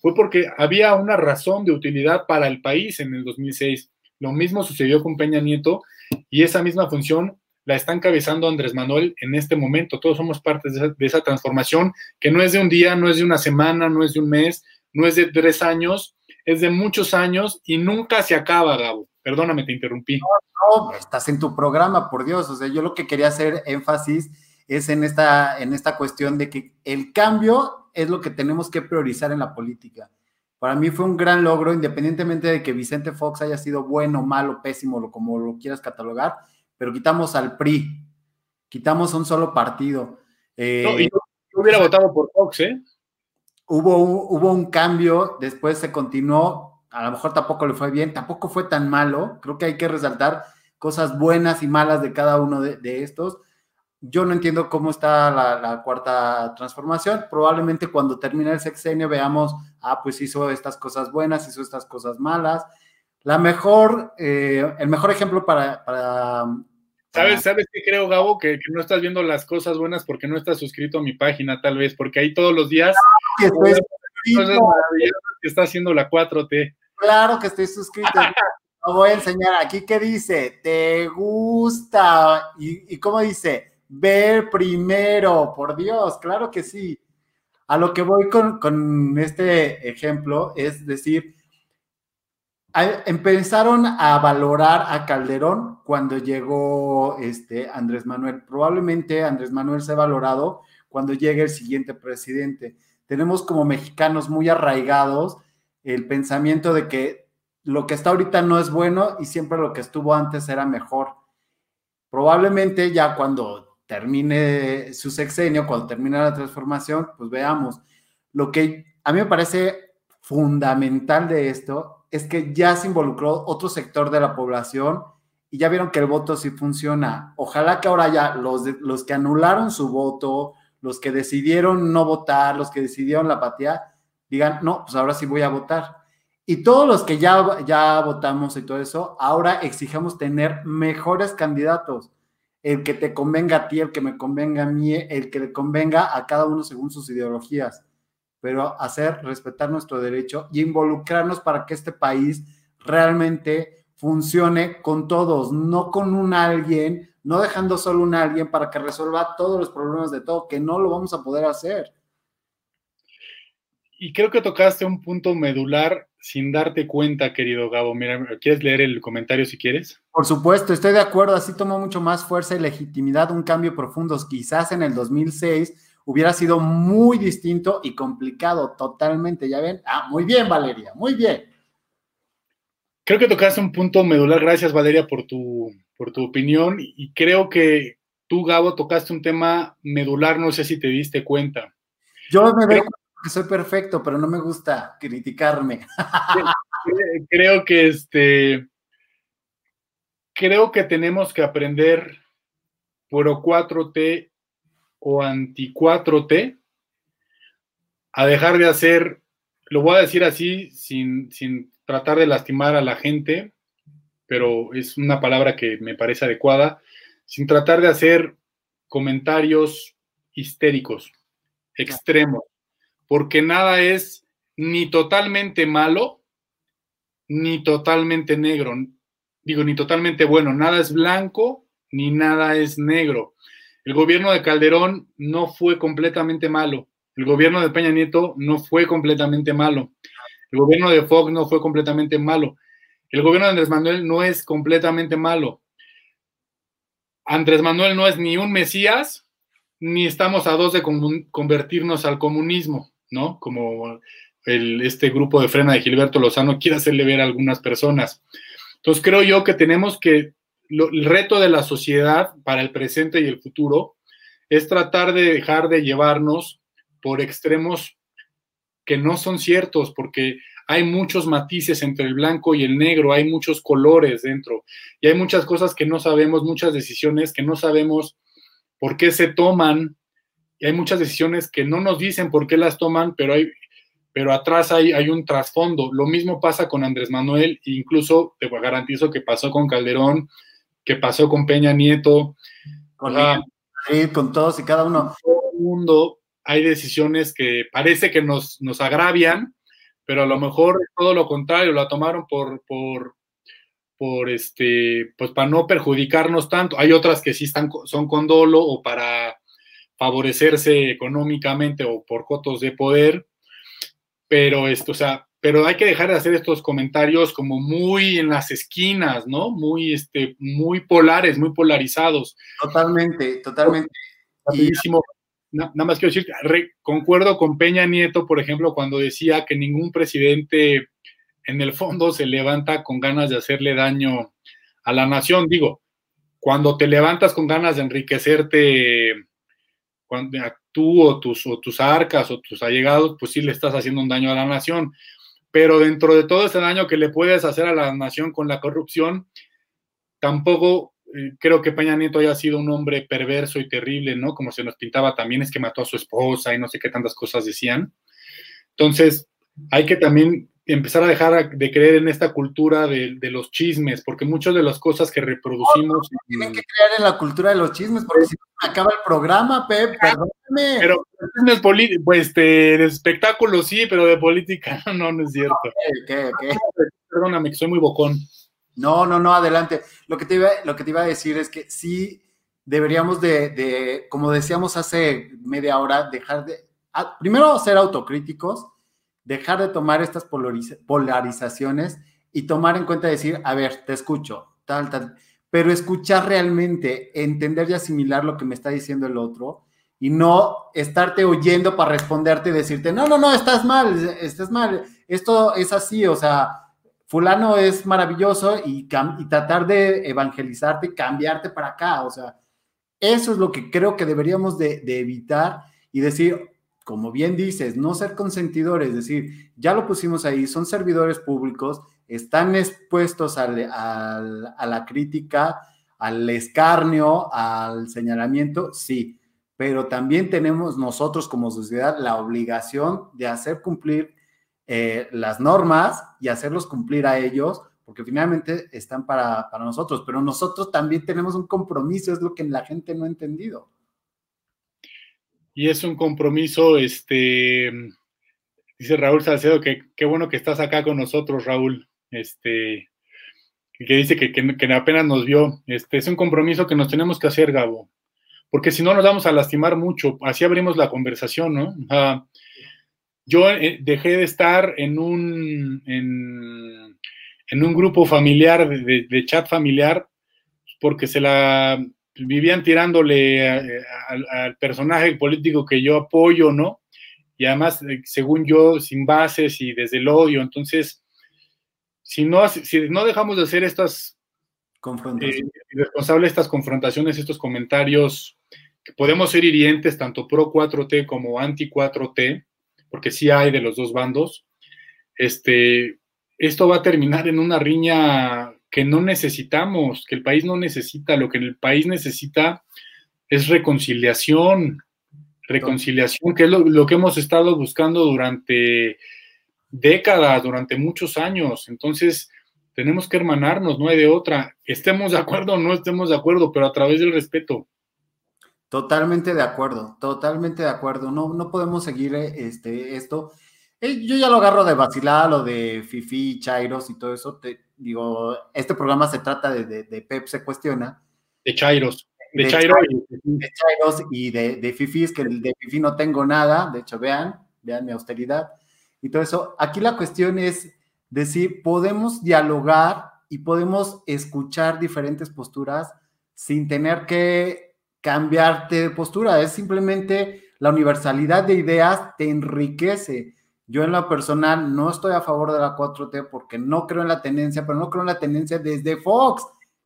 fue porque había una razón de utilidad para el país en el 2006. Lo mismo sucedió con Peña Nieto y esa misma función la está encabezando Andrés Manuel en este momento. Todos somos parte de esa, transformación que no es de un día, no es de una semana, no es de un mes, no es de tres años, es de muchos años y nunca se acaba, Gabo. Perdóname, te interrumpí. No, no, estás en tu programa, por Dios. O sea, yo lo que quería hacer énfasis es en esta, en esta cuestión de que el cambio es lo que tenemos que priorizar en la política. Para mí fue un gran logro, independientemente de que Vicente Fox haya sido bueno, malo, pésimo, como lo quieras catalogar pero quitamos al PRI, quitamos un solo partido. Eh, yo, hubiera votado por Fox, ¿eh? Hubo un, hubo un cambio, después se continuó, a lo mejor tampoco le fue bien, tampoco fue tan malo, creo que hay que resaltar cosas buenas y malas de cada uno de, estos. Yo no entiendo cómo está la, cuarta transformación. Probablemente cuando termine el sexenio veamos, ah, pues hizo estas cosas buenas, hizo estas cosas malas. La mejor, eh, el mejor ejemplo para, ¿Sabes, ¿Sabes qué creo, Gabo? Que, no estás viendo las cosas buenas porque no estás suscrito a mi página, tal vez, porque ahí todos los días que está haciendo la 4T. Claro que estoy suscrito. Lo voy a enseñar aquí ¿Qué dice, te gusta, y, y cómo dice, ver primero, por Dios, claro que sí. A lo que voy con, con este ejemplo es decir, empezaron a valorar a Calderón cuando llegó este Andrés Manuel. Probablemente Andrés Manuel se ha valorado cuando llegue el siguiente presidente. Tenemos como mexicanos muy arraigados el pensamiento de que lo que está ahorita no es bueno y siempre lo que estuvo antes era mejor. Probablemente ya cuando termine su sexenio, cuando termine la transformación, pues veamos. Lo que a mí me parece fundamental de esto es que ya se involucró otro sector de la población y ya vieron que el voto sí funciona. Ojalá que ahora ya los, los que anularon su voto, los que decidieron no votar, los que decidieron la apatía, digan, no, pues ahora sí voy a votar. Y todos los que ya, ya votamos y todo eso, ahora exigimos tener mejores candidatos. El que te convenga a ti, el que me convenga a mí, el que le convenga a cada uno según sus ideologías pero hacer respetar nuestro derecho y involucrarnos para que este país realmente funcione con todos, no con un alguien, no dejando solo un alguien para que resuelva todos los problemas de todo, que no lo vamos a poder hacer. Y creo que tocaste un punto medular sin darte cuenta, querido Gabo. Mira, ¿quieres leer el comentario si quieres? Por supuesto, estoy de acuerdo. Así tomó mucho más fuerza y legitimidad un cambio profundo. Quizás en el 2006 hubiera sido muy distinto y complicado totalmente. ¿Ya ven? Ah, muy bien, Valeria, muy bien. Creo que tocaste un punto medular. Gracias, Valeria, por tu, por tu opinión. Y creo que tú, Gabo, tocaste un tema medular. No sé si te diste cuenta. Yo me veo que soy perfecto, pero no me gusta criticarme. creo que este creo que tenemos que aprender Pro 4T o anti 4T a dejar de hacer, lo voy a decir así, sin, sin tratar de lastimar a la gente, pero es una palabra que me parece adecuada, sin tratar de hacer comentarios histéricos, extremos porque nada es ni totalmente malo, ni totalmente negro. Digo, ni totalmente bueno. Nada es blanco, ni nada es negro. El gobierno de Calderón no fue completamente malo. El gobierno de Peña Nieto no fue completamente malo. El gobierno de Fox no fue completamente malo. El gobierno de Andrés Manuel no es completamente malo. Andrés Manuel no es ni un Mesías, ni estamos a dos de convertirnos al comunismo. ¿no? Como este grupo de frena de Gilberto Lozano quiere hacerle ver a algunas personas. Entonces creo yo que tenemos que, el reto de la sociedad para el presente y el futuro es tratar de dejar de llevarnos por extremos que no son ciertos, porque hay muchos matices entre el blanco y el negro, hay muchos colores dentro, y hay muchas cosas que no sabemos, muchas decisiones que no sabemos por qué se toman, y hay muchas decisiones que no nos dicen por qué las toman, pero hay pero atrás hay, hay un trasfondo. Lo mismo pasa con Andrés Manuel, incluso te garantizo que pasó con Calderón, que pasó con Peña Nieto. Con, con todos y cada uno. Todo el mundo hay decisiones que parece que nos, nos agravian, pero a lo mejor todo lo contrario, la tomaron por, por, por este, pues para no perjudicarnos tanto. Hay otras que sí están, son con dolo o para favorecerse económicamente o por cotos de poder, pero esto, o sea, pero hay que dejar de hacer estos comentarios como muy en las esquinas, ¿no? Muy, este, muy polares, muy polarizados. Totalmente, totalmente. Rapidísimo. Nada más quiero decir, concuerdo con Peña Nieto, por ejemplo, cuando decía que ningún presidente en el fondo se levanta con ganas de hacerle daño a la nación. Digo, cuando te levantas con ganas de enriquecerte cuando tú o tus, o tus arcas o tus allegados, pues sí le estás haciendo un daño a la nación. Pero dentro de todo ese daño que le puedes hacer a la nación con la corrupción, tampoco eh, creo que Peña Nieto haya sido un hombre perverso y terrible, ¿no? Como se nos pintaba también, es que mató a su esposa y no sé qué tantas cosas decían. Entonces, hay que también empezar a dejar de creer en esta cultura de, los chismes, porque muchas de las cosas que reproducimos... tienen que creer en la cultura de los chismes, porque si no acaba el programa, Pep, perdóname. Pero pues este, de espectáculo sí, pero de política no, no es cierto. Perdóname, que soy muy bocón. No, no, no, adelante. Lo que te iba, lo que te iba a decir es que sí deberíamos de, de como decíamos hace media hora, dejar de, primero ser autocríticos, dejar de tomar estas polarizaciones y tomar en cuenta decir, a ver, te escucho, tal, tal, pero escuchar realmente, entender y asimilar lo que me está diciendo el otro y no estarte oyendo para responderte y decirte, no, no, no, estás mal, estás mal, esto es así, o sea, fulano es maravilloso y, y tratar de evangelizarte, cambiarte para acá, o sea, eso es lo que creo que deberíamos de, de evitar y decir, como bien dices, no ser consentidores, es decir, ya lo pusimos ahí, son servidores públicos, están expuestos a la crítica, al escarnio, al señalamiento, sí, pero también tenemos nosotros como sociedad la obligación de hacer cumplir eh, las normas y hacerlos cumplir a ellos, porque finalmente están para, para nosotros, pero nosotros también tenemos un compromiso, es lo que la gente no ha entendido y es un compromiso, este, dice Raúl Salcedo, que qué bueno que estás acá con nosotros, Raúl, este, que dice que, que, apenas nos vio, este, es un compromiso que nos tenemos que hacer, Gabo, porque si no nos vamos a lastimar mucho, así abrimos la conversación, ¿no? yo eh, dejé de estar en un, en, un grupo familiar, de, chat familiar, porque se la vivían tirándole al personaje político que yo apoyo, ¿no? Y además, eh, según yo, sin bases y desde el odio. Entonces, si no, si no dejamos de hacer estas confrontaciones, eh, estas confrontaciones, estos comentarios, que podemos ser hirientes tanto pro 4T como anti 4T, porque sí hay de los dos bandos, este, esto va a terminar en una riña que no necesitamos, que el país no necesita, lo que el país necesita es reconciliación, reconciliación, que es lo, que hemos estado buscando durante décadas, durante muchos años. Entonces, tenemos que hermanarnos, no hay de otra. Estemos de acuerdo o no estemos de acuerdo, pero a través del respeto. Totalmente de acuerdo, totalmente de acuerdo. No, no podemos seguir este, esto. Eh, yo ya lo agarro de vacilar, lo de Fifi, Chairos y todo eso. Digo, este programa se trata de, de, Pep se cuestiona. De Chairos. De, Chairos, y de, de Fifis, que de Fifi no tengo nada. De hecho, vean, vean mi austeridad y todo eso. Aquí la cuestión es decir, podemos dialogar y podemos escuchar diferentes posturas sin tener que cambiarte de postura, es simplemente la universalidad de ideas te enriquece. Yo en lo personal no estoy a favor de la 4T porque no creo en la tendencia, pero no creo en la tendencia desde Fox.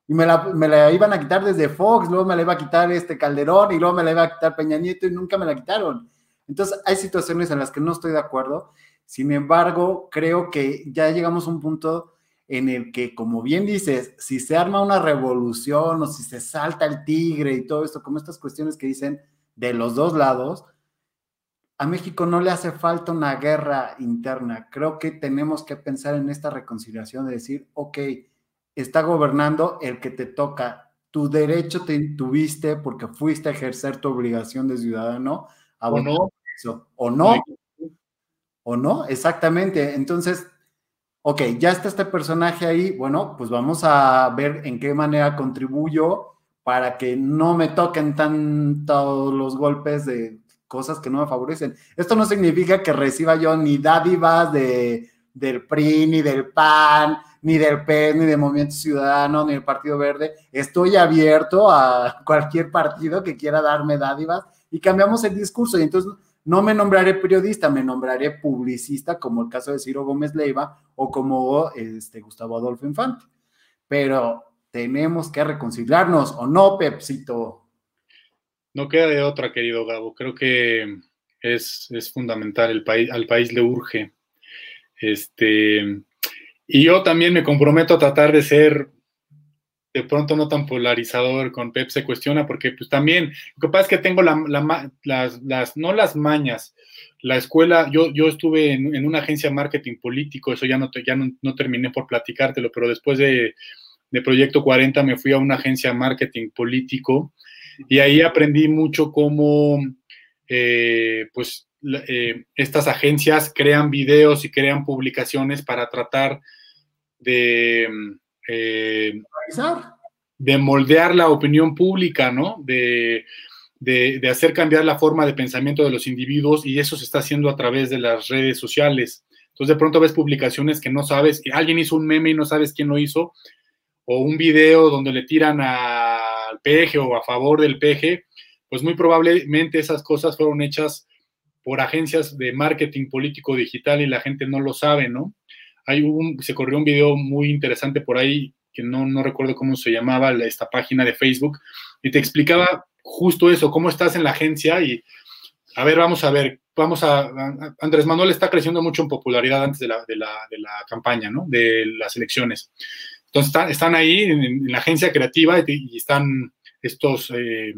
Y me la, iban a quitar desde Fox, luego me la iba a quitar este Calderón y luego me la iba a quitar Peña Nieto y nunca me la quitaron. Entonces hay situaciones en las que no estoy de acuerdo. Sin embargo, creo que ya llegamos a un punto en el que, como bien dices, si se arma una revolución o si se salta el tigre y todo esto, como estas cuestiones que dicen de los dos lados, a México no le hace falta una guerra interna. Creo que tenemos que pensar en esta reconciliación de decir, ok, está gobernando el que te toca. Tu derecho te tuviste porque fuiste a ejercer tu obligación de ciudadano. ¿O no? ¿O no? ¿O no? Exactamente. Entonces, ok, ya está este personaje ahí, bueno, pues vamos a ver en qué manera contribuyo para que no me toquen tanto los golpes de cosas que no me favorecen. Esto no significa que reciba yo ni dádivas de, del PRI, ni del PAN, ni del PES, ni del Movimiento Ciudadano, ni del Partido Verde. Estoy abierto a cualquier partido que quiera darme dádivas y cambiamos el discurso. Y entonces no me nombraré periodista, me nombraré publicista, como el caso de Ciro Gómez Leiva o como este, Gustavo Adolfo Infante. Pero tenemos que reconciliarnos, ¿o no, Pepsito? No queda de otra, querido Gabo. Creo que es, fundamental, el país, al país le urge. Este, y yo también me comprometo a tratar de ser de pronto no tan polarizador con Pep se cuestiona, porque pues también, lo que pasa es que tengo las, las, no las mañas, la escuela, yo, yo estuve en, una agencia de marketing político, eso ya no, ya no, terminé por platicártelo, pero después de, de, Proyecto 40 me fui a una agencia de marketing político y ahí aprendí mucho cómo, eh, pues, eh, estas agencias crean videos y crean publicaciones para tratar de eh, de moldear la opinión pública, ¿no? De, hacer cambiar la forma de pensamiento de los individuos y eso se está haciendo a través de las redes sociales. Entonces de pronto ves publicaciones que no sabes, alguien hizo un meme y no sabes quién lo hizo, o un video donde le tiran al peje o a favor del peje, pues muy probablemente esas cosas fueron hechas por agencias de marketing político digital y la gente no lo sabe, ¿no? Hay un, se corrió un video muy interesante por ahí, que no, no recuerdo cómo se llamaba esta página de Facebook, y te explicaba justo eso, cómo estás en la agencia y, a ver, vamos a ver, vamos a, Andrés Manuel está creciendo mucho en popularidad antes de la, de la, de la campaña, ¿no? De las elecciones. Entonces están, ahí en, la agencia creativa y, están estos eh,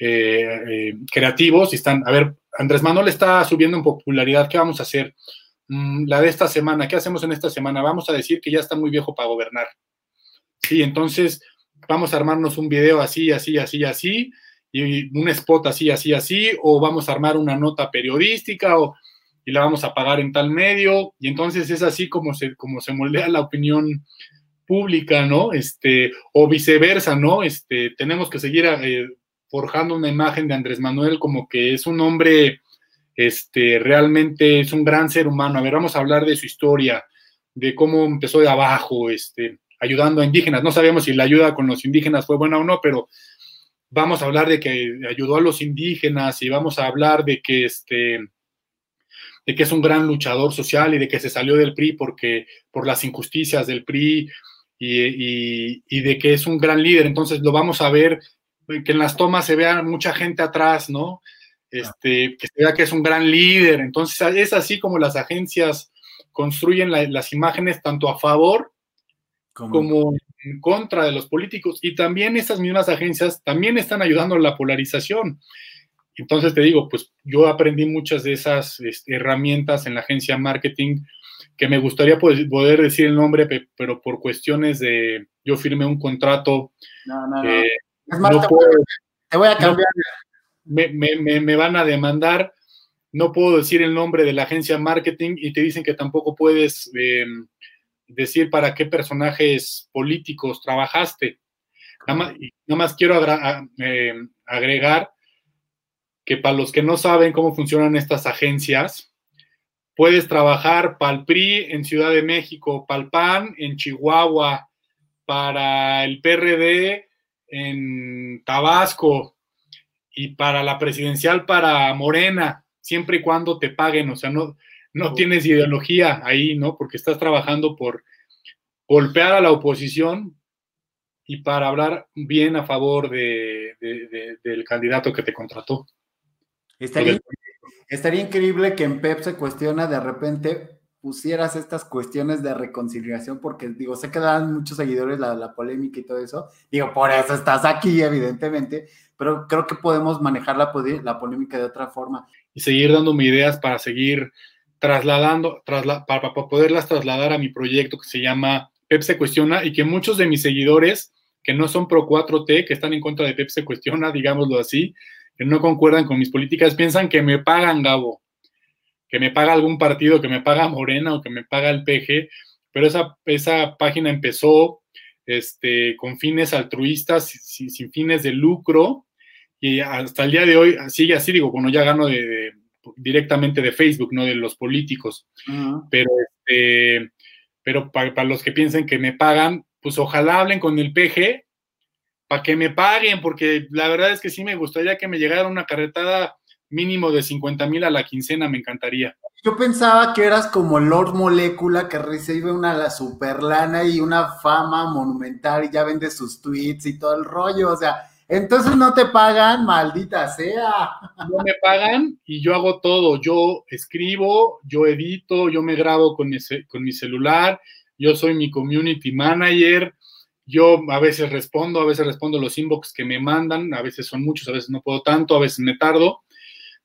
eh, eh, creativos y están, a ver, Andrés Manuel está subiendo en popularidad, ¿qué vamos a hacer? Mm, la de esta semana, ¿qué hacemos en esta semana? Vamos a decir que ya está muy viejo para gobernar. Sí, entonces vamos a armarnos un video así, así, así, así, y un spot así, así, así, o vamos a armar una nota periodística o, y la vamos a pagar en tal medio, y entonces es así como se, como se moldea la opinión pública, ¿no? Este, o viceversa, ¿no? Este, tenemos que seguir eh, forjando una imagen de Andrés Manuel como que es un hombre este, realmente es un gran ser humano. A ver, vamos a hablar de su historia, de cómo empezó de abajo, este, ayudando a indígenas. No sabemos si la ayuda con los indígenas fue buena o no, pero vamos a hablar de que ayudó a los indígenas y vamos a hablar de que este de que es un gran luchador social y de que se salió del PRI porque por las injusticias del PRI y, de que es un gran líder. Entonces lo vamos a ver, que en las tomas se vea mucha gente atrás, ¿no? Este, que se vea que es un gran líder. Entonces es así como las agencias construyen las imágenes tanto a favor como en contra de los políticos. Y también esas mismas agencias también están ayudando a la polarización. Entonces te digo, pues yo aprendí muchas de esas este, herramientas en la agencia marketing que me gustaría poder decir el nombre, pero por cuestiones de, yo firmé un contrato. No, no, no. Eh, es más, te, voy a cambiar. me, van a demandar, no puedo decir el nombre de la agencia marketing y te dicen que tampoco puedes em, decir para qué personajes políticos trabajaste. Nada más, quiero em, agregar que para los que no saben cómo funcionan estas agencias, puedes trabajar para el PRI en Ciudad de México, para el PAN en Chihuahua, para el PRD en Tabasco y para la presidencial para Morena, siempre y cuando te paguen, o sea, no, no tienes ideología ahí, ¿no? Porque estás trabajando por golpear a la oposición y para hablar bien a favor de, del candidato que te contrató. Estaría, increíble que en PEP se cuestiona de repente pusieras estas cuestiones de reconciliación, porque digo, sé que dan muchos seguidores la, la, polémica y todo eso. Digo, por eso estás aquí, evidentemente, pero creo que podemos manejar la, la polémica de otra forma. Y seguir dándome ideas para seguir trasladando, para, poderlas trasladar a mi proyecto que se llama PEP se cuestiona y que muchos de mis seguidores que no son pro 4T, que están en contra de PEP se cuestiona, digámoslo así, que no concuerdan con mis políticas, piensan que me pagan Gabo, que me paga algún partido, que me paga Morena o que me paga el PG, pero esa, esa página empezó este, con fines altruistas, sin, fines de lucro, y hasta el día de hoy sigue así, digo, cuando ya gano de, directamente de Facebook, no de los políticos. Pero, este, pero para, para, los que piensen que me pagan, pues ojalá hablen con el PG para que me paguen, porque la verdad es que sí me gustaría que me llegara una carretada mínimo de 50 mil a la quincena, me encantaría. Yo pensaba que eras como Lord Molecula que recibe una la super lana y una fama monumental y ya vende sus tweets y todo el rollo, o sea, entonces no te pagan, maldita sea. No me pagan y yo hago todo, yo escribo, yo edito, yo me grabo con mi, con mi celular, yo soy mi community manager, yo a veces respondo, a veces respondo los inbox que me mandan, a veces son muchos, a veces no puedo tanto, a veces me tardo,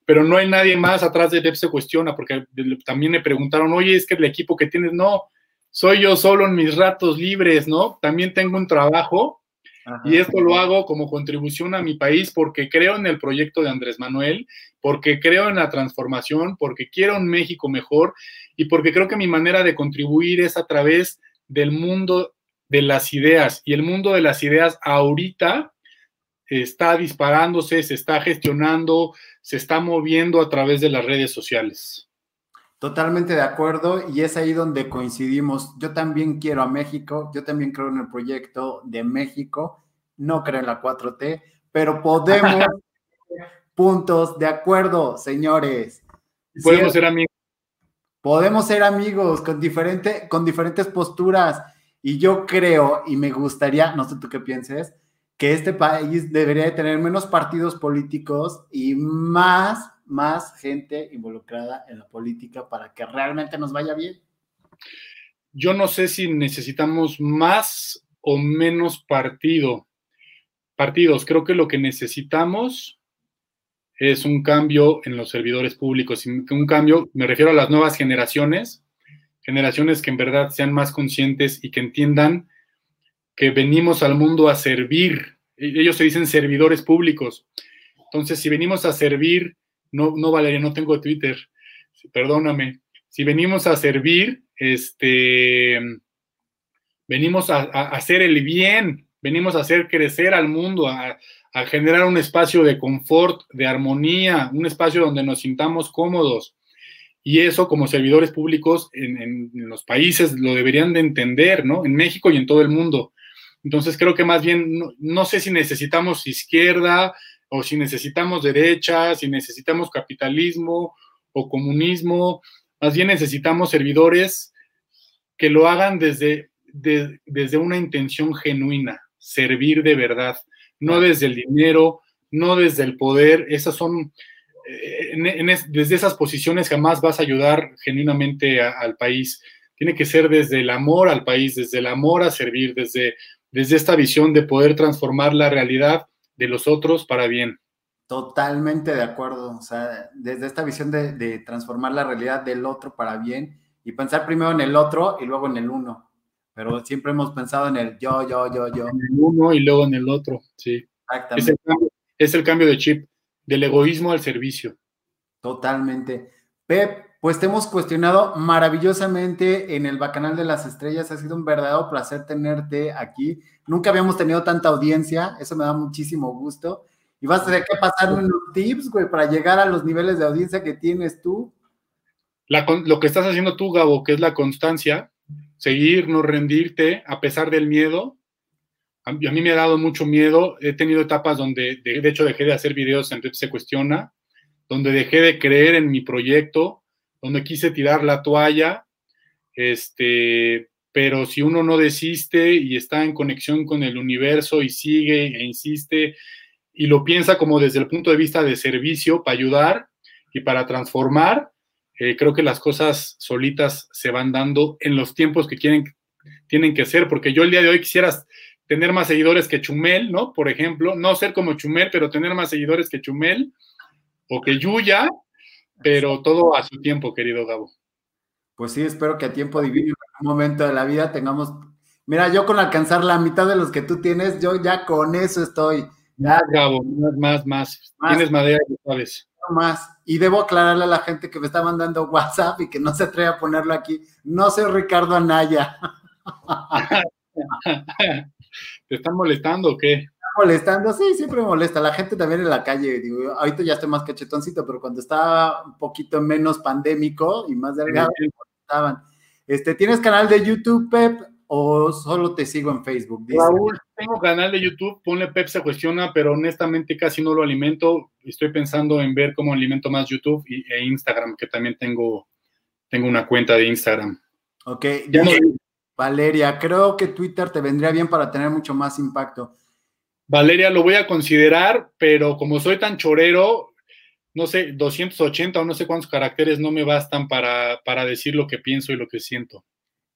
pero no hay nadie más atrás de Dev se cuestiona, porque también me preguntaron, oye, es que el equipo que tienes, no, soy yo solo en mis ratos libres, ¿no? También tengo un trabajo y esto lo hago como contribución a mi país porque creo en el proyecto de Andrés Manuel, porque creo en la transformación, porque quiero un México mejor y porque creo que mi manera de contribuir es a través del mundo de las ideas y el mundo de las ideas ahorita está disparándose, se está gestionando, se está moviendo a través de las redes sociales. Totalmente de acuerdo y es ahí donde coincidimos. Yo también quiero a México, yo también creo en el proyecto de México, no creo en la 4T, pero podemos puntos de acuerdo, señores. Podemos ser amigos. Podemos ser amigos con, diferente, con diferentes posturas y yo creo, y me gustaría, no sé tú qué pienses, que este país debería de tener menos partidos políticos y más, más gente involucrada en la política para que realmente nos vaya bien. Yo no sé si necesitamos más o menos partido. Partidos, creo que lo que necesitamos es un cambio en los servidores públicos. Un cambio, me refiero a las nuevas generaciones, generaciones que en verdad sean más conscientes y que entiendan que venimos al mundo a servir. E-, ellos se dicen servidores públicos. Entonces, si venimos a servir, no, no Valeria, no tengo Twitter, perdóname. Si venimos a servir, este, venimos a, hacer el bien, venimos a hacer crecer al mundo, a, generar un espacio de confort, de armonía, un espacio donde nos sintamos cómodos. Y eso como servidores públicos en, los países lo deberían de entender, ¿no? En México y en todo el mundo. Entonces creo que más bien, no sé si necesitamos izquierda o si necesitamos derecha, si necesitamos capitalismo o comunismo, más bien necesitamos servidores que lo hagan desde, desde una intención genuina, servir de verdad, no desde el dinero, no desde el poder, esas son, eh, desde esas posiciones jamás vas a ayudar genuinamente al país. Tiene que ser desde el amor al país, desde el amor a servir, desde, desde esta visión de poder transformar la realidad de los otros para bien. Totalmente de acuerdo. O sea, desde esta visión de, transformar la realidad del otro para bien y pensar primero en el otro y luego en el uno. Pero siempre hemos pensado en el yo, yo, yo, yo. En el uno y luego en el otro, sí. Exactamente. Es el, cambio, de chip, del egoísmo al servicio. Totalmente. Pep, pues te hemos cuestionado maravillosamente en el Bacanal de las Estrellas. Ha sido un verdadero placer tenerte aquí. Nunca habíamos tenido tanta audiencia. Eso me da muchísimo gusto. Y vas a tener que pasar unos tips, güey, para llegar a los niveles de audiencia que tienes tú. lo que estás haciendo tú, Gabo, que es la constancia, seguir, no rendirte a pesar del miedo. A, mí me ha dado mucho miedo. He tenido etapas donde, de, hecho, dejé de hacer videos en Se Cuestiona, donde dejé de creer en mi proyecto, donde quise tirar la toalla. Este, pero si uno no desiste y está en conexión con el universo y sigue e insiste y lo piensa como desde el punto de vista de servicio para ayudar y para transformar, eh, creo que las cosas solitas se van dando en los tiempos que quieren, tienen que ser, porque yo el día de hoy quisiera tener más seguidores que Chumel, ¿no? Por ejemplo, no ser como Chumel, pero tener más seguidores que Chumel o que Yuya, pero todo a su tiempo, querido Gabo. Pues sí, espero que a tiempo divino, en algún momento de la vida tengamos. Mira, yo con alcanzar la mitad de los que tú tienes, yo ya con eso estoy. Ya, Gabo, más, más, Tienes madera, sabes. Más. Y debo aclararle a la gente que me está mandando WhatsApp y que no se atreve a ponerlo aquí. No soy Ricardo Anaya. ¿Te están molestando o qué? molestando, sí, siempre me molesta. La gente también en la calle, digo, ahorita ya estoy más cachetoncito, pero cuando estaba un poquito menos pandémico y más delgado, me molestaban. Este, ¿Tienes canal de YouTube, Pep? o solo te sigo en Facebook? Raúl, tengo canal de YouTube, ponle Pep se cuestiona, pero honestamente casi no lo alimento. Estoy pensando en ver cómo alimento más YouTube y, e Instagram, que también tengo, tengo una cuenta de Instagram. Ok, Valeria, creo que Twitter te vendría bien para tener mucho más impacto. Valeria, lo voy a considerar, pero como soy tan chorero, no sé, 280 o no sé cuántos caracteres no me bastan para, para decir lo que pienso y lo que siento.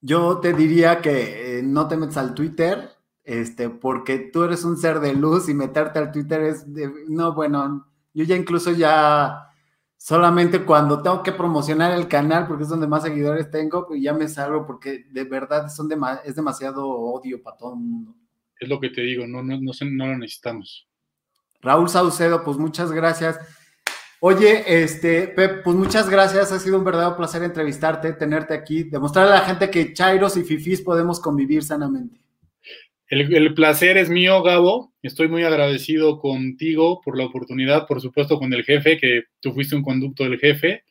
Yo te diría que eh, no te metas al Twitter, este, porque tú eres un ser de luz y meterte al Twitter es de, no, bueno, yo ya incluso ya solamente cuando tengo que promocionar el canal, porque es donde más seguidores tengo, pues ya me salgo porque de verdad son es demasiado odio para todo el mundo. Es lo que te digo, no, no, no, no lo necesitamos. Raúl Saucedo, pues muchas gracias. Oye, este, Pep, pues muchas gracias. Ha sido un verdadero placer entrevistarte, tenerte aquí, demostrarle a la gente que Chairos y Fifis podemos convivir sanamente. El, placer es mío, Gabo. Estoy muy agradecido contigo por la oportunidad, por supuesto con el jefe, que tú fuiste un conducto del jefe.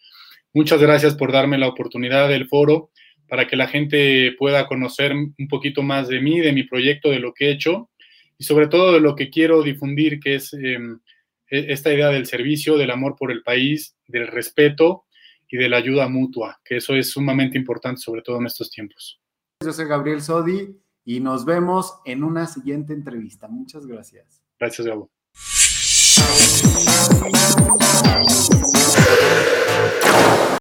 Muchas gracias por darme la oportunidad del foro para que la gente pueda conocer un poquito más de mí, de mi proyecto, de lo que he hecho y sobre todo de lo que quiero difundir, que es em, e, esta idea del servicio, del amor por el país, del respeto y de la ayuda mutua, que eso es sumamente importante, sobre todo en estos tiempos. Yo soy Gabriel Sodi y nos vemos en una siguiente entrevista. Muchas gracias. Gracias, Gabo.